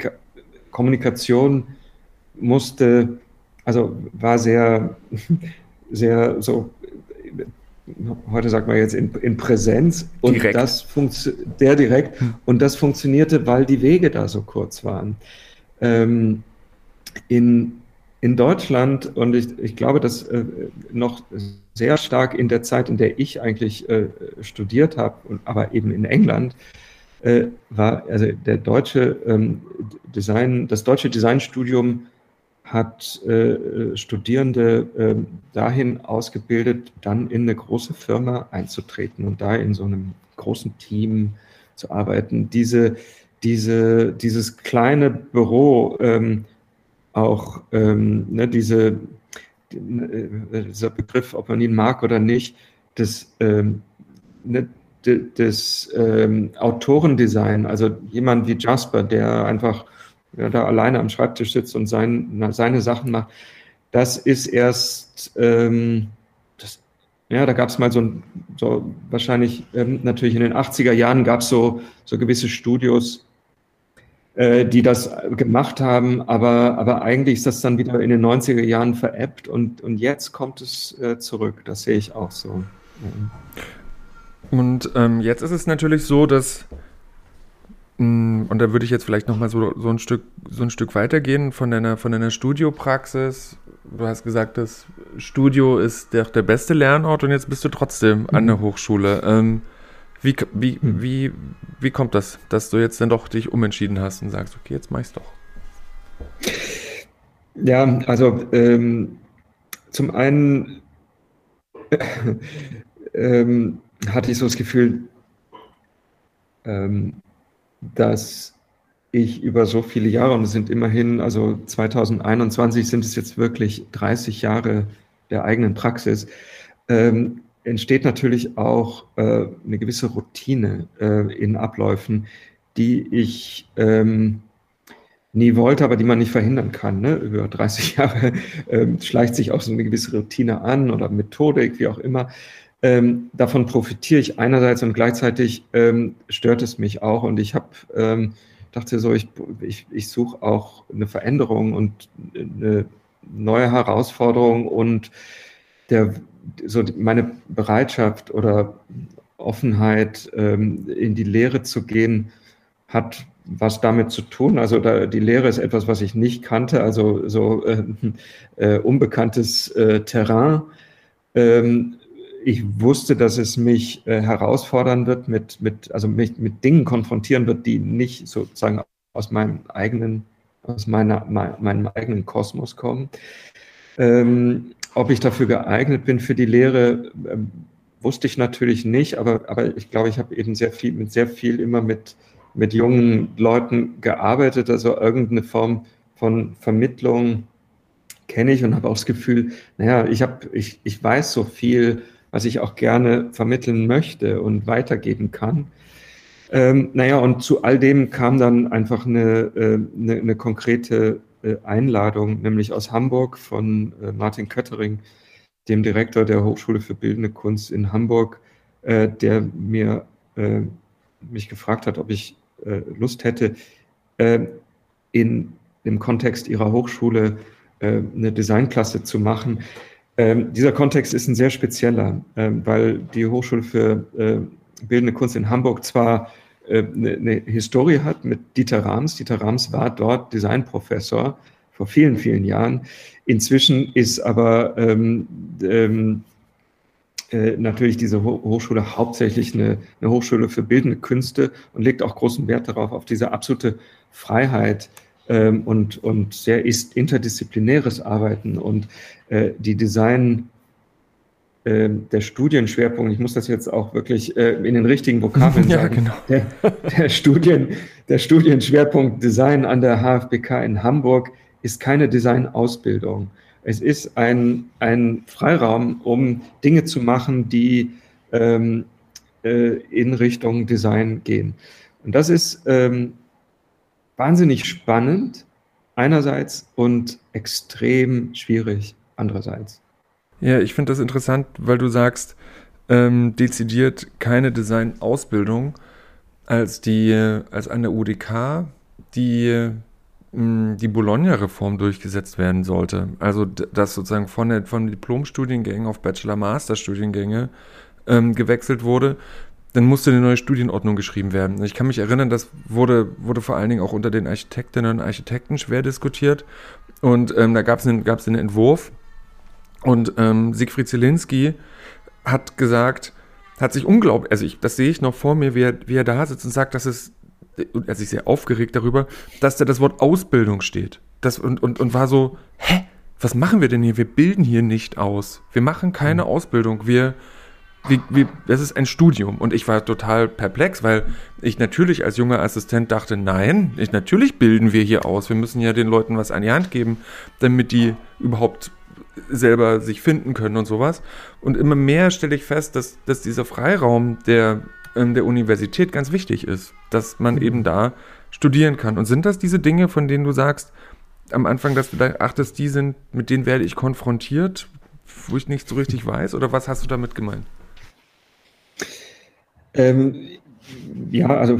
Kommunikation musste, also war sehr, sehr so, heute sagt man jetzt in, in Präsenz und direkt. das funktioniert, der direkt, und das funktionierte, weil die Wege da so kurz waren. Ähm, in in Deutschland, und ich, ich glaube, dass äh, noch sehr stark in der Zeit, in der ich eigentlich äh, studiert habe, aber eben in England, äh, war also der deutsche ähm, Design, das deutsche Designstudium hat äh, Studierende ähm, dahin ausgebildet, dann in eine große Firma einzutreten und da in so einem großen Team zu arbeiten. Diese, diese, dieses kleine Büro, ähm, auch ähm, ne, diese, äh, dieser Begriff, ob man ihn mag oder nicht, des, ähm, ne, des ähm, Autorendesign, also jemand wie Jasper, der einfach ja, da alleine am Schreibtisch sitzt und sein, seine Sachen macht, das ist erst, ähm, das, ja, da gab es mal so, ein, so wahrscheinlich ähm, natürlich in den 80er Jahren gab es so, so gewisse Studios, äh, die das gemacht haben, aber, aber eigentlich ist das dann wieder in den 90er Jahren veräppt und, und jetzt kommt es äh, zurück. Das sehe ich auch so. Und ähm, jetzt ist es natürlich so, dass mm, und da würde ich jetzt vielleicht nochmal so, so, ein Stück, so ein Stück weitergehen von deiner, von deiner Studiopraxis. Du hast gesagt, das Studio ist der, der beste Lernort und jetzt bist du trotzdem mhm. an der Hochschule. Ähm, wie, wie, hm. wie, wie kommt das, dass du jetzt dann doch dich umentschieden hast und sagst, okay, jetzt mach ich's doch? Ja, also ähm, zum einen ähm, hatte ich so das Gefühl, ähm, dass ich über so viele Jahre, und es sind immerhin, also 2021 sind es jetzt wirklich 30 Jahre der eigenen Praxis, ähm, entsteht natürlich auch äh, eine gewisse Routine äh, in Abläufen, die ich, ähm, nie wollte, aber die man nicht verhindern kann. Ne? Über 30 Jahre ähm, schleicht sich auch so eine gewisse Routine an oder Methodik, wie auch immer. Ähm, davon profitiere ich einerseits und gleichzeitig ähm, stört es mich auch. Und ich habe ähm, dachte so, ich, ich, ich suche auch eine Veränderung und eine neue Herausforderung und der, so meine Bereitschaft oder Offenheit, ähm, in die Lehre zu gehen, hat was damit zu tun. Also da, die Lehre ist etwas, was ich nicht kannte, also so äh, äh, unbekanntes äh, Terrain. Ähm, ich wusste, dass es mich äh, herausfordern wird, mit, mit, also mich mit Dingen konfrontieren wird, die nicht sozusagen aus meinem eigenen, aus meiner, mein, meinem eigenen Kosmos kommen. Ähm, ob ich dafür geeignet bin für die Lehre, ähm, wusste ich natürlich nicht, aber, aber ich glaube, ich habe eben sehr viel, mit sehr viel immer mit, mit jungen Leuten gearbeitet, also irgendeine Form von Vermittlung kenne ich und habe auch das Gefühl, naja, ich habe, ich, ich weiß so viel, was ich auch gerne vermitteln möchte und weitergeben kann. Ähm, naja, und zu all dem kam dann einfach eine, äh, eine, eine konkrete Einladung, nämlich aus Hamburg von äh, Martin Köttering, dem Direktor der Hochschule für Bildende Kunst in Hamburg, äh, der mir äh, mich gefragt hat, ob ich äh, Lust hätte, äh, in dem Kontext ihrer Hochschule äh, eine Designklasse zu machen. Ähm, dieser Kontext ist ein sehr spezieller, weil die Hochschule für äh, Bildende Kunst in Hamburg zwar eine, eine Historie hat mit Dieter Rams. Dieter Rams war dort Designprofessor vor vielen, vielen Jahren. Inzwischen ist aber ähm, ähm, äh, natürlich diese Hochschule hauptsächlich eine, eine, Hochschule für bildende Künste und legt auch großen Wert darauf, auf diese absolute Freiheit ähm, und, und sehr ist interdisziplinäres Arbeiten und äh, die Design äh, der Studienschwerpunkt, ich muss das jetzt auch wirklich äh, in den richtigen Vokabeln ja, sagen, genau. der, der, Studien, der Studienschwerpunkt Design an der HFBK in Hamburg ist keine Designausbildung. Es ist ein, ein Freiraum, um Dinge zu machen, die ähm, äh, in Richtung Design gehen. Und das ist ähm, wahnsinnig spannend einerseits und extrem schwierig andererseits. Ja, ich finde das interessant, weil du sagst, ähm, dezidiert keine Designausbildung als die, als an der UDK, die die Bologna-Reform durchgesetzt werden sollte. Also dass sozusagen von, der, von Diplom-Studiengängen auf Bachelor-Master-Studiengänge ähm, gewechselt wurde, dann musste eine neue Studienordnung geschrieben werden. Ich kann mich erinnern, das wurde, wurde vor allen Dingen auch unter den Architektinnen und Architekten schwer diskutiert. Und ähm, da gab es einen, einen Entwurf. Und ähm, Siegfried Zielinski hat gesagt, hat sich unglaublich, also ich, das sehe ich noch vor mir, wie er, wie er da sitzt und sagt, dass es und er sich sehr aufgeregt darüber, dass da das Wort Ausbildung steht. Das, und, und, und war so, hä? Was machen wir denn hier? Wir bilden hier nicht aus. Wir machen keine mhm. Ausbildung. Wir, wie, wie, das ist ein Studium. Und ich war total perplex, weil ich natürlich als junger Assistent dachte, nein, ich, natürlich bilden wir hier aus. Wir müssen ja den Leuten was an die Hand geben, damit die überhaupt selber sich finden können und sowas. Und immer mehr stelle ich fest, dass, dass dieser Freiraum, der ähm, der Universität ganz wichtig ist, dass man eben da studieren kann. Und sind das diese Dinge, von denen du sagst, am Anfang, dass du da achtest, die sind, mit denen werde ich konfrontiert, wo ich nicht so richtig weiß? Oder was hast du damit gemeint? Ähm, ja, also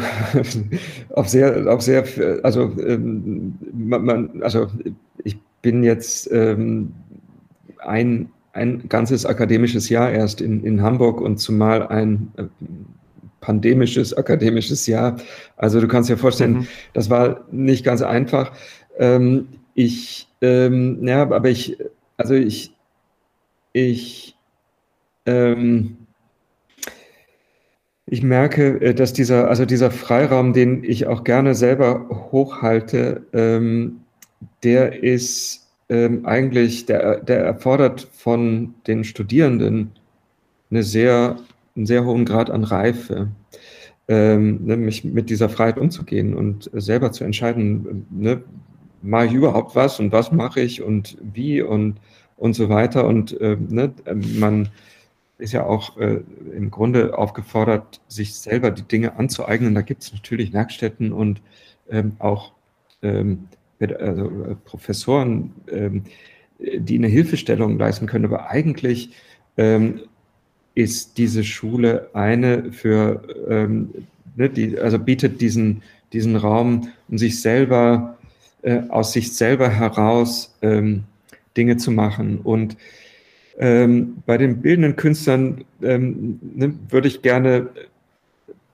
auf sehr, auf sehr, also ähm, man, also ich bin jetzt ähm, ein, ein ganzes akademisches Jahr erst in, in Hamburg und zumal ein äh, pandemisches, akademisches Jahr. Also du kannst dir vorstellen, mhm. das war nicht ganz einfach. Ähm, ich, ähm, ja, aber ich, also ich, ich, ähm, ich merke, äh, dass dieser, also dieser Freiraum, den ich auch gerne selber hochhalte, ähm, der ist ähm, eigentlich, der, der erfordert von den Studierenden eine sehr einen sehr hohen Grad an Reife, ähm, nämlich mit dieser Freiheit umzugehen und selber zu entscheiden, ne, mache ich überhaupt was und was mache ich und wie und, und so weiter. Und äh, ne, man ist ja auch äh, im Grunde aufgefordert, sich selber die Dinge anzueignen. Da gibt es natürlich Werkstätten und ähm, auch ähm, also äh, Professoren, ähm, die eine Hilfestellung leisten können. Aber eigentlich ähm, ist diese Schule eine für, ähm, ne, die, also bietet diesen, diesen Raum, um sich selber, äh, aus sich selber heraus ähm, Dinge zu machen. Und ähm, bei den bildenden Künstlern ähm, ne, würde ich gerne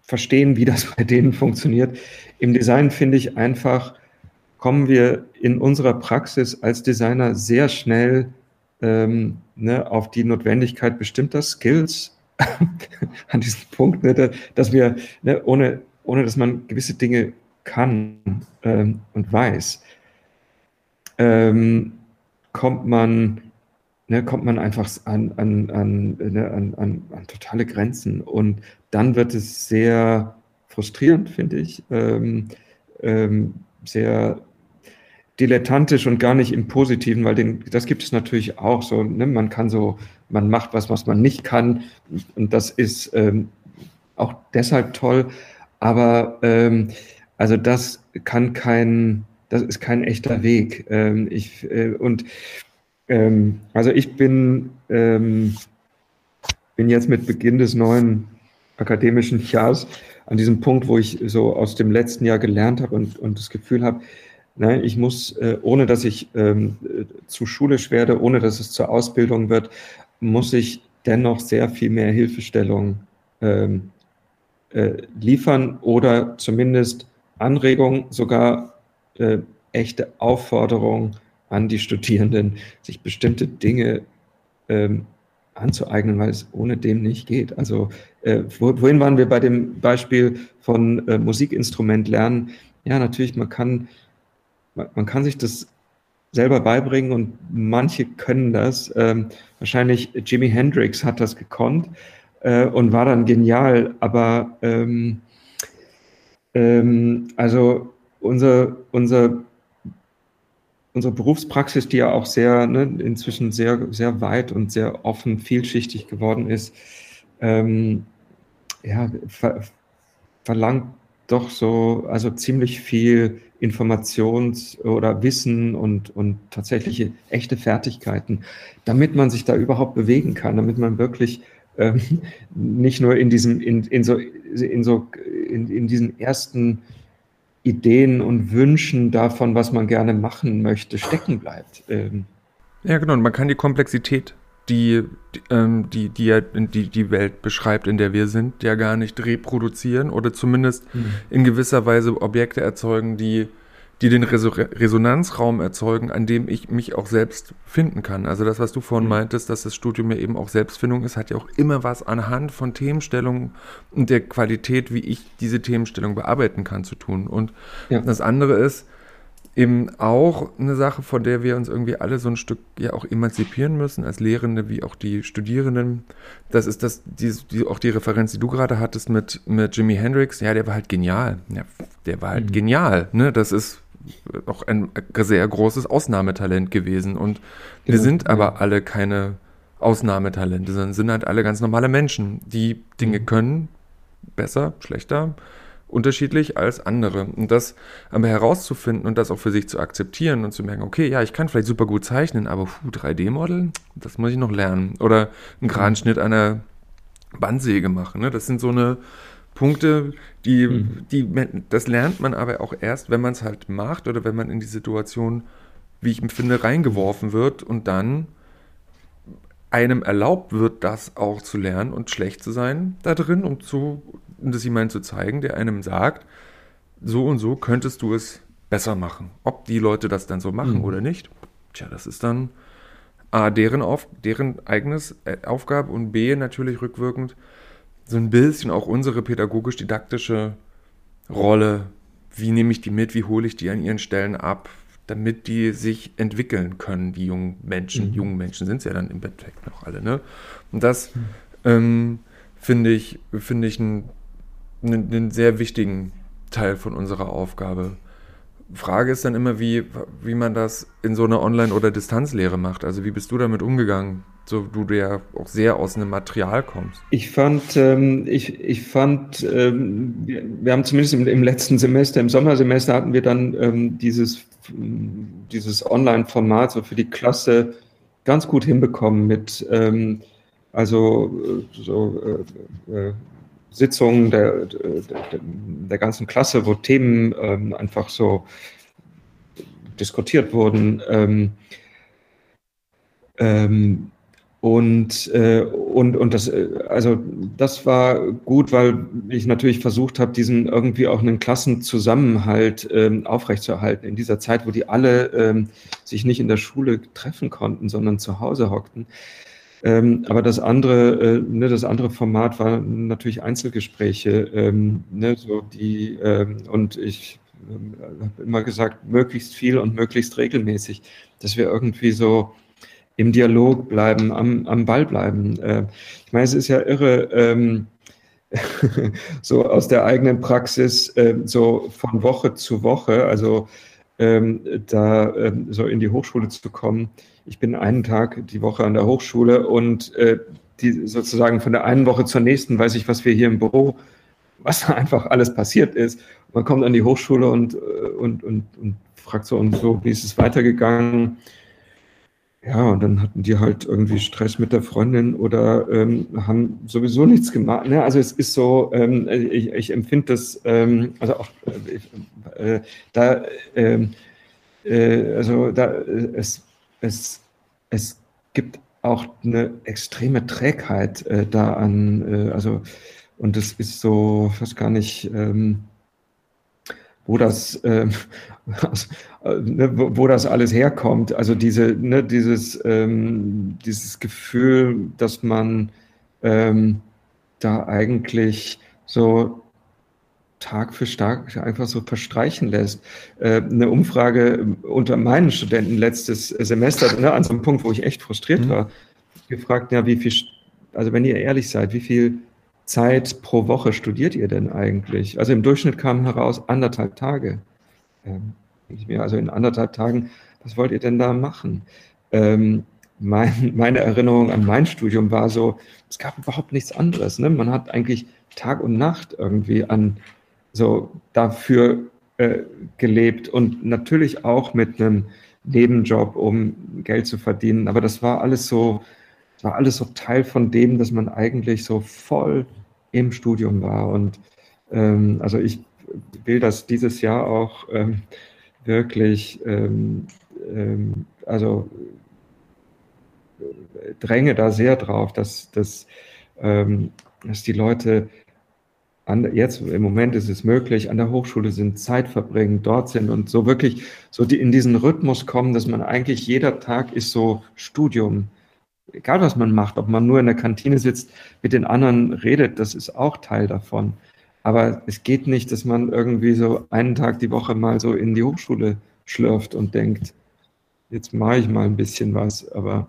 verstehen, wie das bei denen funktioniert. Im Design finde ich einfach, kommen wir in unserer Praxis als Designer sehr schnell ähm, ne, auf die Notwendigkeit bestimmter Skills an diesem Punkt, ne, dass wir, ne, ohne, ohne dass man gewisse Dinge kann ähm, und weiß, ähm, kommt man ne, kommt man einfach an, an, an, ne, an, an, an totale Grenzen. Und dann wird es sehr frustrierend, finde ich, ähm, ähm, sehr dilettantisch und gar nicht im Positiven, weil den, das gibt es natürlich auch so. Ne? Man kann so, man macht was, was man nicht kann, und das ist ähm, auch deshalb toll. Aber ähm, also das kann kein, das ist kein echter Weg. Ähm, ich äh, und ähm, also ich bin, ähm, bin jetzt mit Beginn des neuen akademischen Jahres an diesem Punkt, wo ich so aus dem letzten Jahr gelernt habe und, und das Gefühl habe, nein, ich muss, äh, ohne dass ich ähm, zu schulisch werde, ohne dass es zur Ausbildung wird, muss ich dennoch sehr viel mehr Hilfestellung ähm, äh, liefern oder zumindest Anregungen, sogar äh, echte Aufforderungen an die Studierenden, sich bestimmte Dinge ähm, anzueignen, weil es ohne dem nicht geht. Also äh, wohin waren wir bei dem Beispiel von äh, Musikinstrument lernen? Ja, natürlich, man kann, man kann sich das selber beibringen und manche können das. Ähm, wahrscheinlich Jimi Hendrix hat das gekonnt äh, und war dann genial, aber ähm, ähm, also unser, unser unsere Berufspraxis, die ja auch sehr, ne, inzwischen sehr, sehr weit und sehr offen, vielschichtig geworden ist, ähm, ja, ver verlangt doch so, also ziemlich viel Informations- oder Wissen und, und tatsächliche echte Fertigkeiten, damit man sich da überhaupt bewegen kann, damit man wirklich ähm, nicht nur in diesem, in, in so, in so, in, in diesen ersten Ideen und Wünschen davon, was man gerne machen möchte, stecken bleibt. Ähm. Ja, genau. Und man kann die Komplexität, die die, ähm, die, die ja die, die Welt beschreibt, in der wir sind, ja gar nicht reproduzieren oder zumindest mhm. in gewisser Weise Objekte erzeugen, die die den Resonanzraum erzeugen, an dem ich mich auch selbst finden kann. Also das, was du vorhin mhm. meintest, dass das Studium ja eben auch Selbstfindung ist, hat ja auch immer was anhand von Themenstellungen und der Qualität, wie ich diese Themenstellung bearbeiten kann, zu tun. Und ja. das andere ist eben auch eine Sache, von der wir uns irgendwie alle so ein Stück ja auch emanzipieren müssen, als Lehrende wie auch die Studierenden. Das ist das, die, die, auch die Referenz, die du gerade hattest mit, mit Jimi Hendrix. Ja, der war halt genial. Ja, der war halt mhm. genial. Ne? Das ist auch ein sehr großes Ausnahmetalent gewesen. Und wir genau, sind aber alle keine Ausnahmetalente, sondern sind halt alle ganz normale Menschen, die Dinge mhm. können, besser, schlechter, unterschiedlich als andere. Und das aber herauszufinden und das auch für sich zu akzeptieren und zu merken, okay, ja, ich kann vielleicht super gut zeichnen, aber 3D-Modeln, das muss ich noch lernen. Oder einen Kranschnitt einer Bandsäge machen. Ne? Das sind so eine Punkte, die, mhm. die, das lernt man aber auch erst, wenn man es halt macht oder wenn man in die Situation, wie ich empfinde, reingeworfen wird und dann einem erlaubt wird, das auch zu lernen und schlecht zu sein da drin, um zu, um das jemandem zu zeigen, der einem sagt, so und so könntest du es besser machen. Ob die Leute das dann so machen mhm. oder nicht, tja, das ist dann A, deren, auf, deren eigenes äh, Aufgabe und B, natürlich rückwirkend, so ein bisschen auch unsere pädagogisch-didaktische Rolle. Wie nehme ich die mit? Wie hole ich die an ihren Stellen ab? Damit die sich entwickeln können, die jungen Menschen. Mhm. Jungen Menschen sind es ja dann im Endeffekt noch alle. Ne? Und das mhm. ähm, finde ich, find ich einen, einen, einen sehr wichtigen Teil von unserer Aufgabe. Frage ist dann immer, wie, wie man das in so einer Online- oder Distanzlehre macht. Also wie bist du damit umgegangen? so du ja auch sehr aus einem Material kommst. Ich fand, ähm, ich, ich fand, ähm, wir, wir, haben zumindest im, im, letzten Semester, im Sommersemester hatten wir dann ähm, dieses, dieses Online-Format so für die Klasse ganz gut hinbekommen mit, ähm, also äh, so äh, äh, Sitzungen der, der, der, ganzen Klasse, wo Themen ähm, einfach so diskutiert wurden. Ähm, ähm, und, äh, und, und das, äh, also das war gut, weil ich natürlich versucht habe, diesen irgendwie auch einen Klassenzusammenhalt ähm, aufrechtzuerhalten in dieser Zeit, wo die alle ähm, sich nicht in der Schule treffen konnten, sondern zu Hause hockten. Ähm, aber das andere, äh, ne, das andere Format war natürlich Einzelgespräche, ähm, ne, so die ähm, und ich ähm, habe immer gesagt, möglichst viel und möglichst regelmäßig, dass wir irgendwie so im Dialog bleiben, am, am Ball bleiben. Äh, ich meine, es ist ja irre, ähm, so aus der eigenen Praxis, äh, so von Woche zu Woche, also ähm, da äh, so in die Hochschule zu kommen. Ich bin einen Tag die Woche an der Hochschule und äh, die sozusagen von der einen Woche zur nächsten weiß ich, was wir hier im Büro, was einfach alles passiert ist. Man kommt an die Hochschule und, äh, und, und, und fragt so und so, wie ist es weitergegangen? Ja, und dann hatten die halt irgendwie Stress mit der Freundin oder ähm, haben sowieso nichts gemacht. Ne? Also es ist so, ähm, ich, ich empfinde das, ähm, also auch äh, äh, da, ähm, äh, also da, es, es, es gibt auch eine extreme Trägheit äh, da an, äh, also und das ist so, ich weiß gar nicht, ähm, wo das, ähm, äh, ne, wo, wo, das alles herkommt. Also diese, ne, dieses, ähm, dieses Gefühl, dass man ähm, da eigentlich so Tag für Tag einfach so verstreichen lässt. Äh, eine Umfrage unter meinen Studenten letztes Semester, ne, an so einem Punkt, wo ich echt frustriert mhm. war, gefragt, ja, wie viel, also wenn ihr ehrlich seid, wie viel Zeit pro Woche studiert ihr denn eigentlich? Also im Durchschnitt kam heraus anderthalb Tage. Ähm, ich mir also in anderthalb Tagen, was wollt ihr denn da machen? Ähm, mein, meine Erinnerung an mein Studium war so, es gab überhaupt nichts anderes. Ne? Man hat eigentlich Tag und Nacht irgendwie an so dafür äh, gelebt und natürlich auch mit einem Nebenjob, um Geld zu verdienen. Aber das war alles so, war alles so Teil von dem, dass man eigentlich so voll im Studium war. Und ähm, also ich will das dieses Jahr auch ähm, wirklich, ähm, ähm also dränge da sehr drauf, dass, dass, ähm, dass die Leute an, jetzt im Moment ist es möglich, an der Hochschule sind, Zeit verbringen, dort sind und so wirklich so die, in diesen Rhythmus kommen, dass man eigentlich jeder Tag ist so Studium egal was man macht, ob man nur in der Kantine sitzt, mit den anderen redet, das ist auch Teil davon. Aber es geht nicht, dass man irgendwie so einen Tag die Woche mal so in die Hochschule schlürft und denkt, jetzt mache ich mal ein bisschen was, aber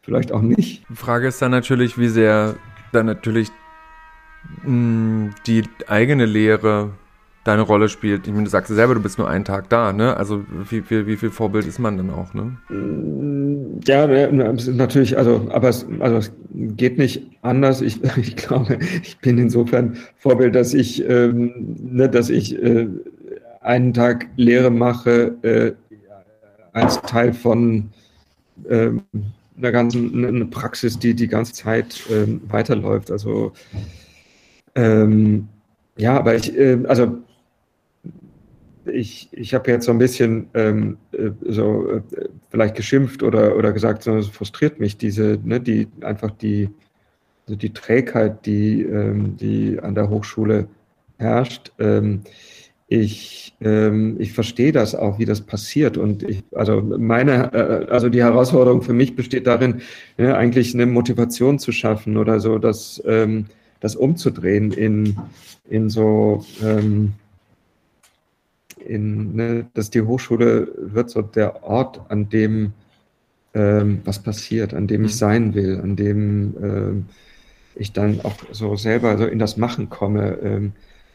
vielleicht auch nicht. Die Frage ist dann natürlich, wie sehr dann natürlich die eigene Lehre deine Rolle spielt. Ich meine, du sagst selber, du bist nur einen Tag da, ne? Also wie viel, wie viel Vorbild ist man denn auch, ne? Ja, natürlich, also, aber es, also es geht nicht anders. Ich, ich glaube, ich bin insofern Vorbild, dass ich, ähm, ne, dass ich äh, einen Tag Lehre mache äh, als Teil von äh, einer ganzen eine Praxis, die die ganze Zeit ähm, weiterläuft. Also ähm, ja, aber ich, äh, also ich, ich habe jetzt so ein bisschen ähm, äh, so äh, vielleicht geschimpft oder, oder gesagt, so, es frustriert mich, diese, ne, die einfach die, also die Trägheit, die, ähm, die an der Hochschule herrscht. Ähm, ich, ähm, ich verstehe das auch, wie das passiert. Und ich, also meine, äh, also die Herausforderung für mich besteht darin, ne, eigentlich eine Motivation zu schaffen oder so, das, ähm, das umzudrehen in, in so ähm, in, ne, dass die Hochschule wird so der Ort, an dem ähm, was passiert, an dem ich mhm. sein will, an dem ähm, ich dann auch so selber so in das Machen komme. Ähm,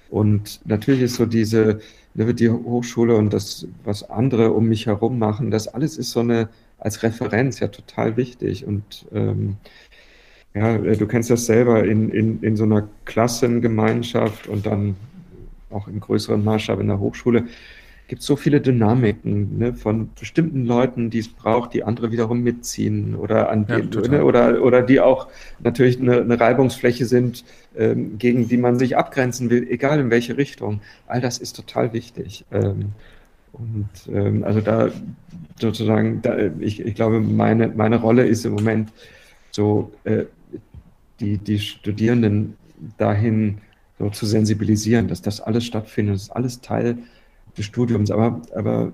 und natürlich ist so diese, ne, die Hochschule und das, was andere um mich herum machen, das alles ist so eine als Referenz ja total wichtig. Und ähm, ja, äh, du kennst das selber in, in, in so einer Klassengemeinschaft und dann auch im größeren Maßstab in der Hochschule gibt es so viele Dynamiken ne, von bestimmten Leuten, die es braucht, die andere wiederum mitziehen oder an ja, die, ne, oder, oder die auch natürlich eine, eine Reibungsfläche sind, ähm, gegen die man sich abgrenzen will, egal in welche Richtung. All das ist total wichtig. Ähm, und ähm, also da sozusagen, da, ich, ich glaube, meine, meine Rolle ist im Moment so, äh, die, die Studierenden dahin so zu sensibilisieren, dass das alles stattfindet, das ist alles Teil des Studiums. Aber, aber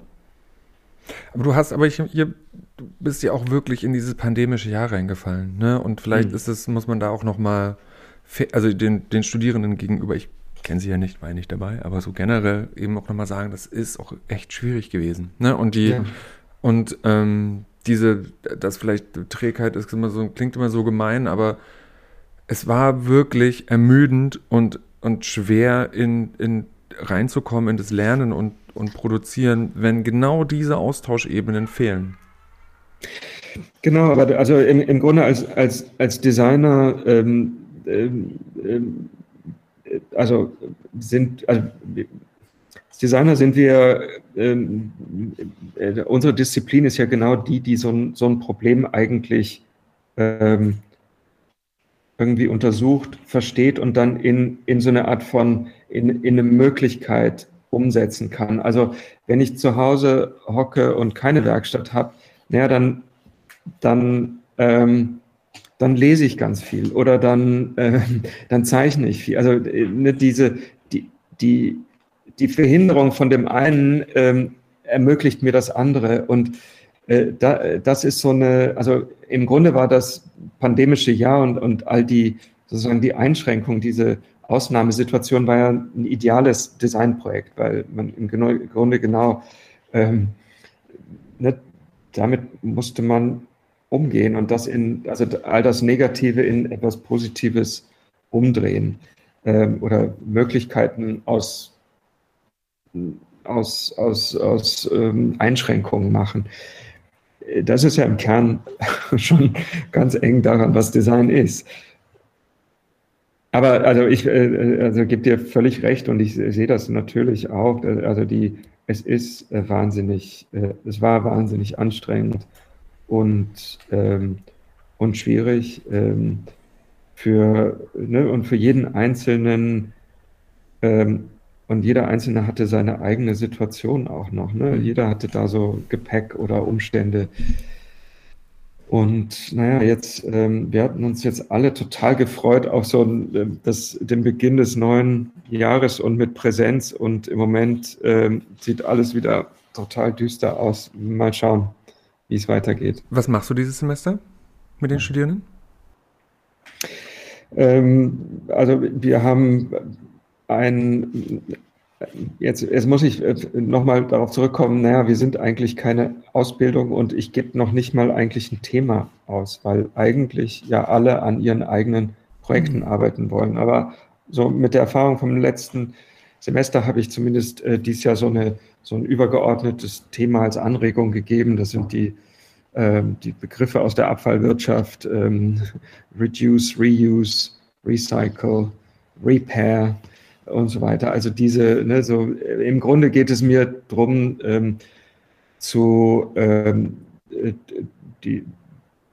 aber du hast, aber ich, du bist ja auch wirklich in dieses pandemische Jahr reingefallen, ne? Und vielleicht mhm. ist es, muss man da auch nochmal, also den, den Studierenden gegenüber, ich kenne sie ja nicht, war ja nicht dabei, aber so generell eben auch nochmal sagen, das ist auch echt schwierig gewesen, ne? Und die, ja. und ähm, diese, das vielleicht Trägheit ist immer so, klingt immer so gemein, aber es war wirklich ermüdend und, und schwer in, in reinzukommen in das Lernen und, und Produzieren, wenn genau diese Austauschebenen fehlen. Genau, aber also im, im Grunde als, als, als Designer, ähm, ähm, ähm also sind, also als Designer sind wir, ähm, äh, unsere Disziplin ist ja genau die, die so ein, so ein Problem eigentlich ähm, irgendwie untersucht, versteht und dann in, in so eine Art von, in, in eine Möglichkeit umsetzen kann. Also wenn ich zu Hause hocke und keine Werkstatt habe, naja, dann, dann, ähm, dann lese ich ganz viel oder dann, äh, dann zeichne ich viel. Also ne, diese, die, die, die Verhinderung von dem einen ähm, ermöglicht mir das andere. Und äh, das ist so eine, also im Grunde war das pandemische Jahr und, und all die sozusagen die Einschränkung, diese Ausnahmesituation war ja ein ideales Designprojekt, weil man im Grunde genau ähm, ne, damit musste man umgehen und das in, also all das Negative in etwas Positives umdrehen ähm, oder Möglichkeiten aus, aus, aus, aus ähm, Einschränkungen machen das ist ja im Kern schon ganz eng daran, was Design ist. Aber also ich äh, also gebe dir völlig recht und ich sehe das natürlich auch. Also die, es ist äh, wahnsinnig, äh, es war wahnsinnig anstrengend und, ähm, und schwierig ähm, für ne, und für jeden Einzelnen ähm, und jeder Einzelne hatte seine eigene Situation auch noch. Ne? Mhm. Jeder hatte da so Gepäck oder Umstände. Und naja, jetzt, ähm, wir hatten uns jetzt alle total gefreut auf so äh, das, den Beginn des neuen Jahres und mit Präsenz. Und im Moment ähm, sieht alles wieder total düster aus. Mal schauen, wie es weitergeht. Was machst du dieses Semester mit den Studierenden? Ähm, also wir haben ein, jetzt, jetzt muss ich äh, nochmal darauf zurückkommen, naja, wir sind eigentlich keine Ausbildung und ich gebe noch nicht mal eigentlich ein Thema aus, weil eigentlich ja alle an ihren eigenen Projekten mhm. arbeiten wollen. Aber so mit der Erfahrung vom letzten Semester habe ich zumindest äh, dieses Jahr so, eine, so ein übergeordnetes Thema als Anregung gegeben. Das sind die, äh, die Begriffe aus der Abfallwirtschaft, ähm, Reduce, Reuse, Recycle, Repair und so weiter. Also diese, ne, so im Grunde geht es mir darum, ähm, zu ähm, äh, die,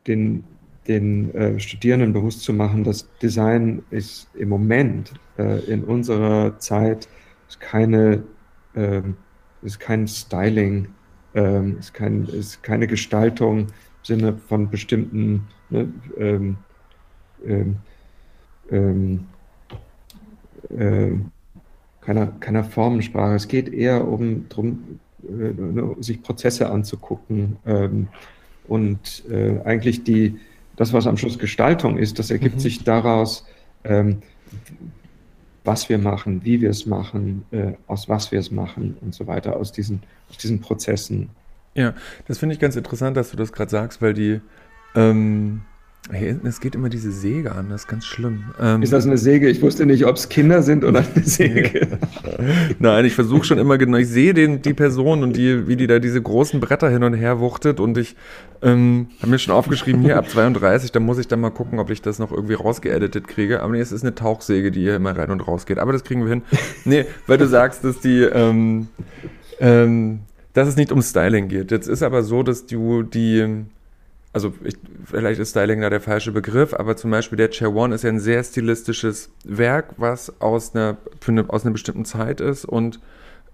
den, den äh, Studierenden bewusst zu machen, dass Design ist im Moment äh, in unserer Zeit ist keine ähm, ist kein Styling, ähm, ist, kein, ist keine Gestaltung im Sinne von bestimmten ne, ähm, ähm, ähm äh, keiner, keiner Formensprache. Es geht eher um darum, äh, sich Prozesse anzugucken ähm, und äh, eigentlich die, das, was am Schluss Gestaltung ist, das ergibt mhm. sich daraus, ähm, was wir machen, wie wir es machen, äh, aus was wir es machen und so weiter, aus diesen, aus diesen Prozessen. Ja, das finde ich ganz interessant, dass du das gerade sagst, weil die, ähm, Hier hinten, es geht immer diese Säge an, das ist ganz schlimm. Ähm, ist das eine Säge? Ich wusste nicht, ob es Kinder sind oder eine Säge. Nein, ich versuche schon immer genau, ich sehe den, die Person und die, wie die da diese großen Bretter hin und her wuchtet und ich ähm, habe mir schon aufgeschrieben, hier ab 32, da muss ich dann mal gucken, ob ich das noch irgendwie rausgeeditet kriege. Aber nee, es ist eine Tauchsäge, die hier immer rein und raus geht. Aber das kriegen wir hin. Nee, weil du sagst, dass die, ähm, ähm, dass es nicht um Styling geht. Jetzt ist aber so, dass du die also ich, vielleicht ist Styling da der falsche Begriff, aber zum Beispiel der Chair One ist ja ein sehr stilistisches Werk, was aus einer, eine, aus einer bestimmten Zeit ist. Und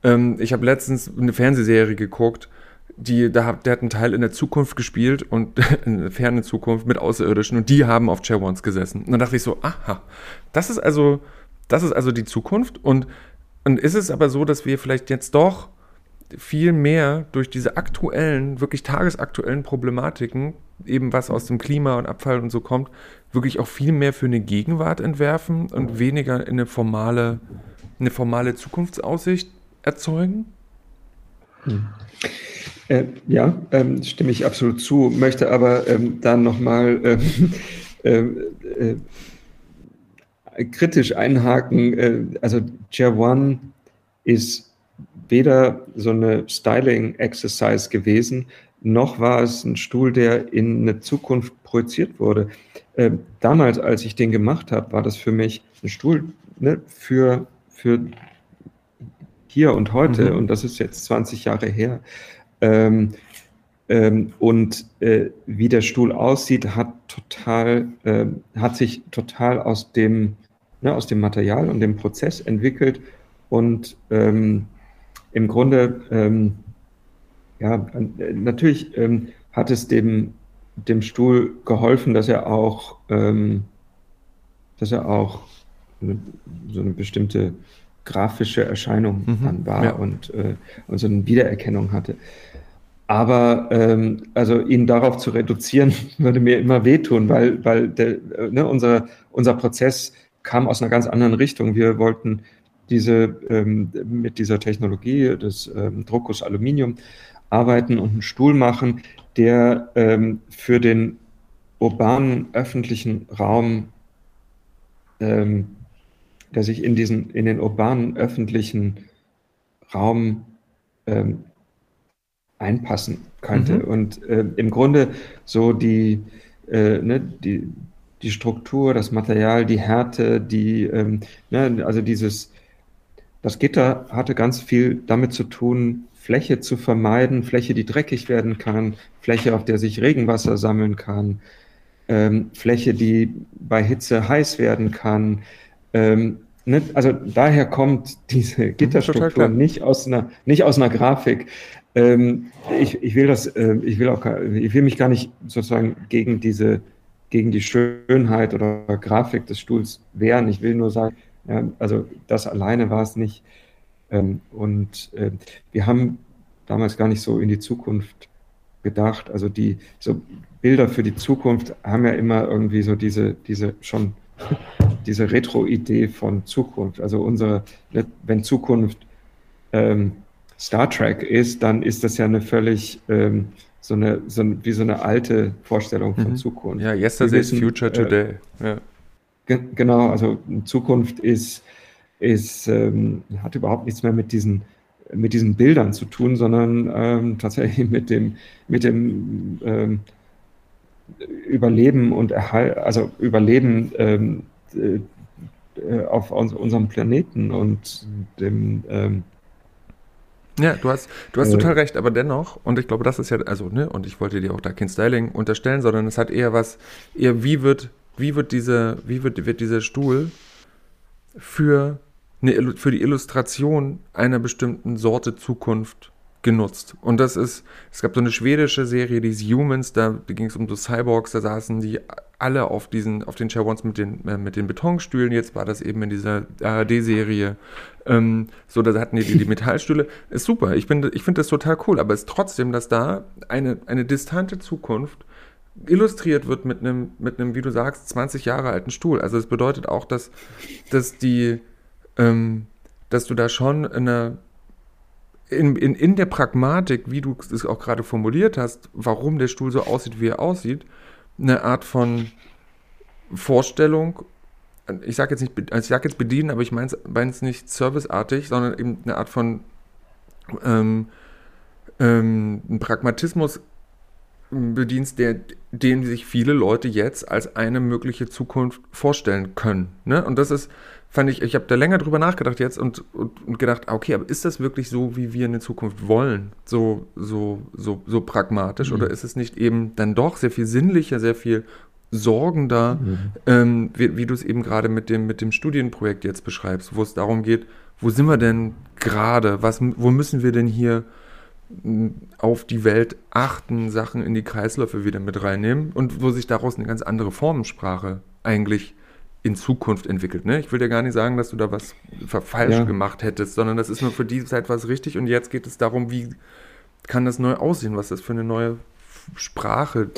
ähm, ich habe letztens eine Fernsehserie geguckt, die, da der hat einen Teil in der Zukunft gespielt und in der fernen Zukunft mit Außerirdischen und die haben auf Chair Ones gesessen. Und dann dachte ich so, aha, das ist also, das ist also die Zukunft. Und, und ist es aber so, dass wir vielleicht jetzt doch viel mehr durch diese aktuellen, wirklich tagesaktuellen Problematiken, eben was aus dem Klima und Abfall und so kommt, wirklich auch viel mehr für eine Gegenwart entwerfen und weniger in eine formale, eine formale Zukunftsaussicht erzeugen? Hm. Äh, ja, ähm, stimme ich absolut zu, möchte aber ähm, dann nochmal ähm, äh, äh, kritisch einhaken. Äh, also Chair One ist weder so eine Styling-Exercise gewesen, noch war es ein Stuhl, der in eine Zukunft projiziert wurde. Äh, damals, als ich den gemacht habe, war das für mich ein Stuhl ne, für, für hier und heute, mhm. und das ist jetzt 20 Jahre her. Ähm, ähm, und äh, wie der Stuhl aussieht, hat total, äh, hat sich total aus dem, ne, aus dem Material und dem Prozess entwickelt und ähm, im Grunde, ähm, ja, natürlich ähm, hat es dem, dem Stuhl geholfen, dass er auch, ähm, dass er auch eine, so eine bestimmte grafische Erscheinung mhm, dann war ja. und, äh, und so eine Wiedererkennung hatte. Aber ähm, also ihn darauf zu reduzieren, würde mir immer wehtun, weil, weil der, ne, unser, unser Prozess kam aus einer ganz anderen Richtung. Wir wollten diese, ähm, mit dieser Technologie des ähm, Druckers Aluminium arbeiten und einen Stuhl machen, der ähm, für den urbanen öffentlichen Raum, ähm, der sich in diesen, in den urbanen öffentlichen Raum ähm, einpassen könnte. Mhm. Und äh, im Grunde so die, äh, ne, die, die Struktur, das Material, die Härte, die, ähm, ne, also dieses, das Gitter hatte ganz viel damit zu tun, Fläche zu vermeiden, Fläche, die dreckig werden kann, Fläche, auf der sich Regenwasser sammeln kann, ähm, Fläche, die bei Hitze heiß werden kann. Ähm, ne? Also daher kommt diese Gitterstruktur nicht aus einer, nicht aus einer Grafik. Ähm, ich, ich will das, äh, ich will auch, ich will mich gar nicht sozusagen gegen diese, gegen die Schönheit oder Grafik des Stuhls wehren. Ich will nur sagen, ja, also das alleine war es nicht. Ähm, und äh, wir haben damals gar nicht so in die Zukunft gedacht. Also die so Bilder für die Zukunft haben ja immer irgendwie so diese, diese schon diese Retro-Idee von Zukunft. Also unsere, wenn Zukunft ähm, Star Trek ist, dann ist das ja eine völlig ähm, so eine, so wie so eine alte Vorstellung von mhm. Zukunft. Ja, yesterday is future äh, today. Ja. Genau, also Zukunft ist, ist ähm, hat überhaupt nichts mehr mit diesen, mit diesen Bildern zu tun, sondern ähm, tatsächlich mit dem, mit dem ähm, Überleben und Erhalt, also Überleben ähm, äh, auf unserem Planeten und dem ähm, ja, du hast, du hast äh, total recht, aber dennoch, und ich glaube, das ist ja, also, ne, und ich wollte dir auch da kein Styling unterstellen, sondern es hat eher was, eher wie wird wie wird, diese, wie wird, wird dieser Stuhl für, eine, für die Illustration einer bestimmten Sorte Zukunft genutzt. Und das ist, es gab so eine schwedische Serie, die ist Humans, da, ging es um so Cyborgs, da saßen die alle auf diesen, auf den Chairons mit den, äh, mit den Betonstühlen. Jetzt war das eben in dieser ARD-Serie. Ähm, so, da hatten die die, Metallstühle. Ist super. Ich finde, ich finde das total cool. Aber es ist trotzdem, dass da eine, eine distante Zukunft illustriert wird mit einem, mit einem, wie du sagst, 20 Jahre alten Stuhl. Also es bedeutet auch, dass, dass die, ähm, dass du da schon eine, in, in, in der Pragmatik, wie du es auch gerade formuliert hast, warum der Stuhl so aussieht, wie er aussieht, eine Art von Vorstellung, ich sage jetzt nicht, ich sage jetzt bedienen, aber ich meine es nicht serviceartig, sondern eben eine Art von ähm, ähm, Pragmatismus bedienst, der, den sich viele Leute jetzt als eine mögliche Zukunft vorstellen können. Ne? Und das ist, fand ich, ich habe da länger drüber nachgedacht jetzt und, und, und, gedacht, okay, aber ist das wirklich so, wie wir eine Zukunft wollen? So, so, so, so pragmatisch? Mhm. Oder ist es nicht eben dann doch sehr viel sinnlicher, sehr viel sorgender, mhm. ähm, wie, wie du es eben gerade mit dem, mit dem Studienprojekt jetzt beschreibst, wo es darum geht, wo sind wir denn gerade? Was, wo müssen wir denn hier auf die Welt achten, Sachen in die Kreisläufe wieder mit reinnehmen und wo sich daraus eine ganz andere Formensprache eigentlich in Zukunft entwickelt. Ne? Ich will dir gar nicht sagen, dass du da was falsch ja. gemacht hättest, sondern das ist nur für die Zeit was richtig und jetzt geht es darum, wie kann das neu aussehen, was das für eine neue Sprache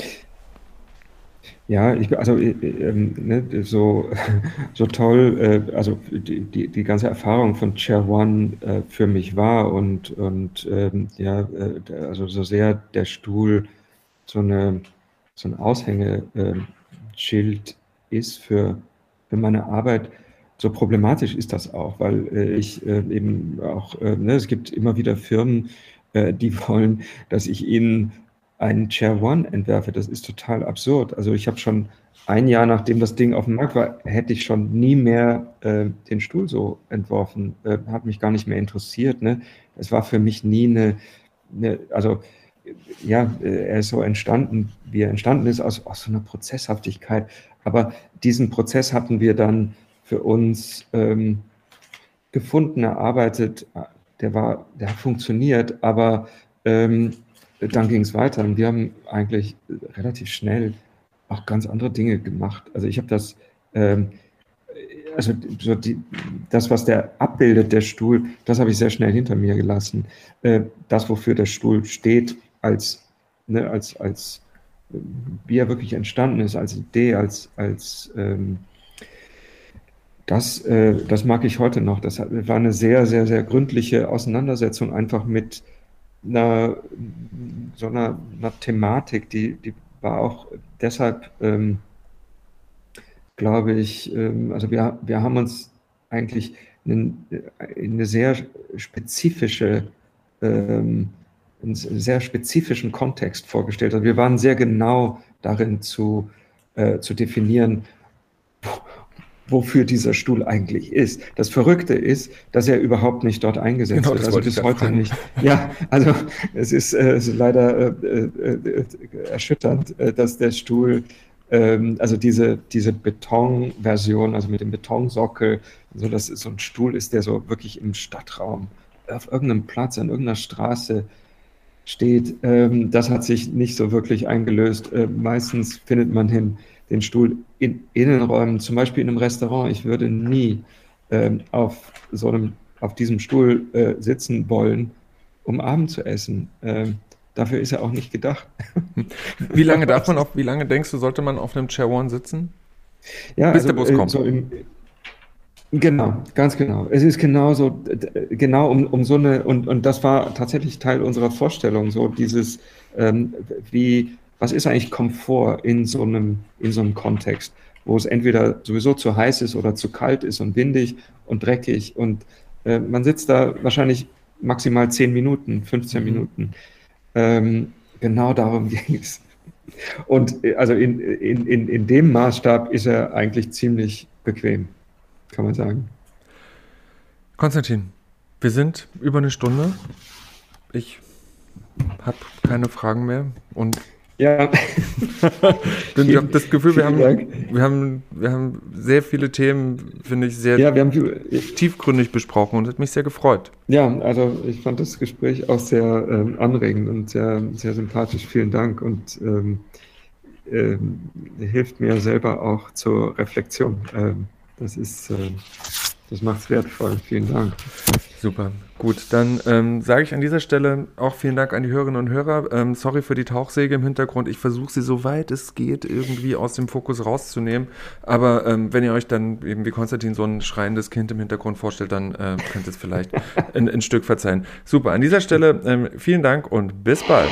ja, ich, also äh, äh, ne, so, so toll, äh, also die, die, die ganze Erfahrung von Chair One äh, für mich war und, und ähm, ja, äh, also so sehr der Stuhl so, eine, so ein Aushängeschild ist für, für meine Arbeit, so problematisch ist das auch, weil äh, ich eben auch, ne, es gibt immer wieder Firmen, die wollen, dass ich ihnen einen Chair One entwerfe. Das ist total absurd. Also ich habe schon ein Jahr nachdem das Ding auf dem Markt war, hätte ich schon nie mehr äh, den Stuhl so entworfen. Äh, hat mich gar nicht mehr interessiert. Ne? Es war für mich nie eine, eine also ja, äh, er ist so entstanden, wie er entstanden ist, aus, aus so einer Prozesshaftigkeit. Aber diesen Prozess hatten wir dann für uns ähm, gefunden, erarbeitet. Der war, der hat funktioniert, aber ähm, dann ging es weiter und wir haben eigentlich relativ schnell auch ganz andere Dinge gemacht. Also ich habe das, ähm, also so die, das, was der abbildet, der Stuhl, das habe ich sehr schnell hinter mir gelassen. Äh, das, wofür der Stuhl steht, als, ne, als, als wie er wirklich entstanden ist, als Idee, als, als ähm, das, äh, das mag ich heute noch. Das war eine sehr, sehr, sehr gründliche Auseinandersetzung einfach mit einer, so einer, einer Thematik, die, die war auch deshalb, ähm, glaube ich, ähm, also wir, wir haben uns eigentlich in, in eine sehr spezifische, ähm, einen sehr spezifischen Kontext vorgestellt. Also wir waren sehr genau darin zu, äh, zu definieren, wofür dieser Stuhl eigentlich ist. Das Verrückte ist, dass er überhaupt nicht dort eingesetzt genau, wird. Also bis heute fragen. nicht. Ja, also es ist, äh, leider äh, äh, erschütternd, äh, dass der Stuhl, ähm, also diese, diese Betonversion, also mit dem Betonsockel, so dass es so ein Stuhl ist, der so wirklich im Stadtraum auf irgendeinem Platz, an irgendeiner Straße steht, ähm, das hat sich nicht so wirklich eingelöst. Äh, meistens findet man hin den Stuhl in Innenräumen, zum Beispiel in einem Restaurant. Ich würde nie ähm, auf so einem, auf diesem Stuhl äh, sitzen wollen, um Abend zu essen. Ähm, dafür ist er auch nicht gedacht. Wie lange darf man auf, wie lange denkst du, sollte man auf einem Chair One sitzen? Ja, bis also, der Bus äh, kommt. So im, Genau, ganz genau. Es ist genauso, genau um, um so eine, und, und das war tatsächlich Teil unserer Vorstellung, so dieses, ähm, wie, was ist eigentlich Komfort in so einem, in so einem Kontext, wo es entweder sowieso zu heiß ist oder zu kalt ist und windig und dreckig und äh, man sitzt da wahrscheinlich maximal 10 Minuten, 15 mhm. Minuten. Ähm, genau darum ging es. Und äh, also in, in, in, in dem Maßstab ist er eigentlich ziemlich bequem, kann man sagen. Konstantin, wir sind über eine Stunde. Ich habe keine Fragen mehr und ja. Denn ich habe das Gefühl, wir haben, wir, haben, wir haben sehr viele Themen, finde ich, sehr ja, wir haben, tiefgründig besprochen und hat mich sehr gefreut. Ja, also ich fand das Gespräch auch sehr ähm, anregend und sehr, sehr sympathisch. Vielen Dank und ähm, ähm, hilft mir selber auch zur Reflexion. Ähm, das ist, äh, das macht es wertvoll. Vielen Dank. Super. Gut, dann ähm, sage ich an dieser Stelle auch vielen Dank an die Hörerinnen und Hörer. Ähm, sorry für die Tauchsäge im Hintergrund. Ich versuche sie so weit es geht irgendwie aus dem Fokus rauszunehmen. Aber ähm, wenn ihr euch dann eben wie Konstantin so ein schreiendes Kind im Hintergrund vorstellt, dann äh, könnt ihr es vielleicht ein, ein, Stück verzeihen. Super, an dieser Stelle ähm, vielen Dank und bis bald.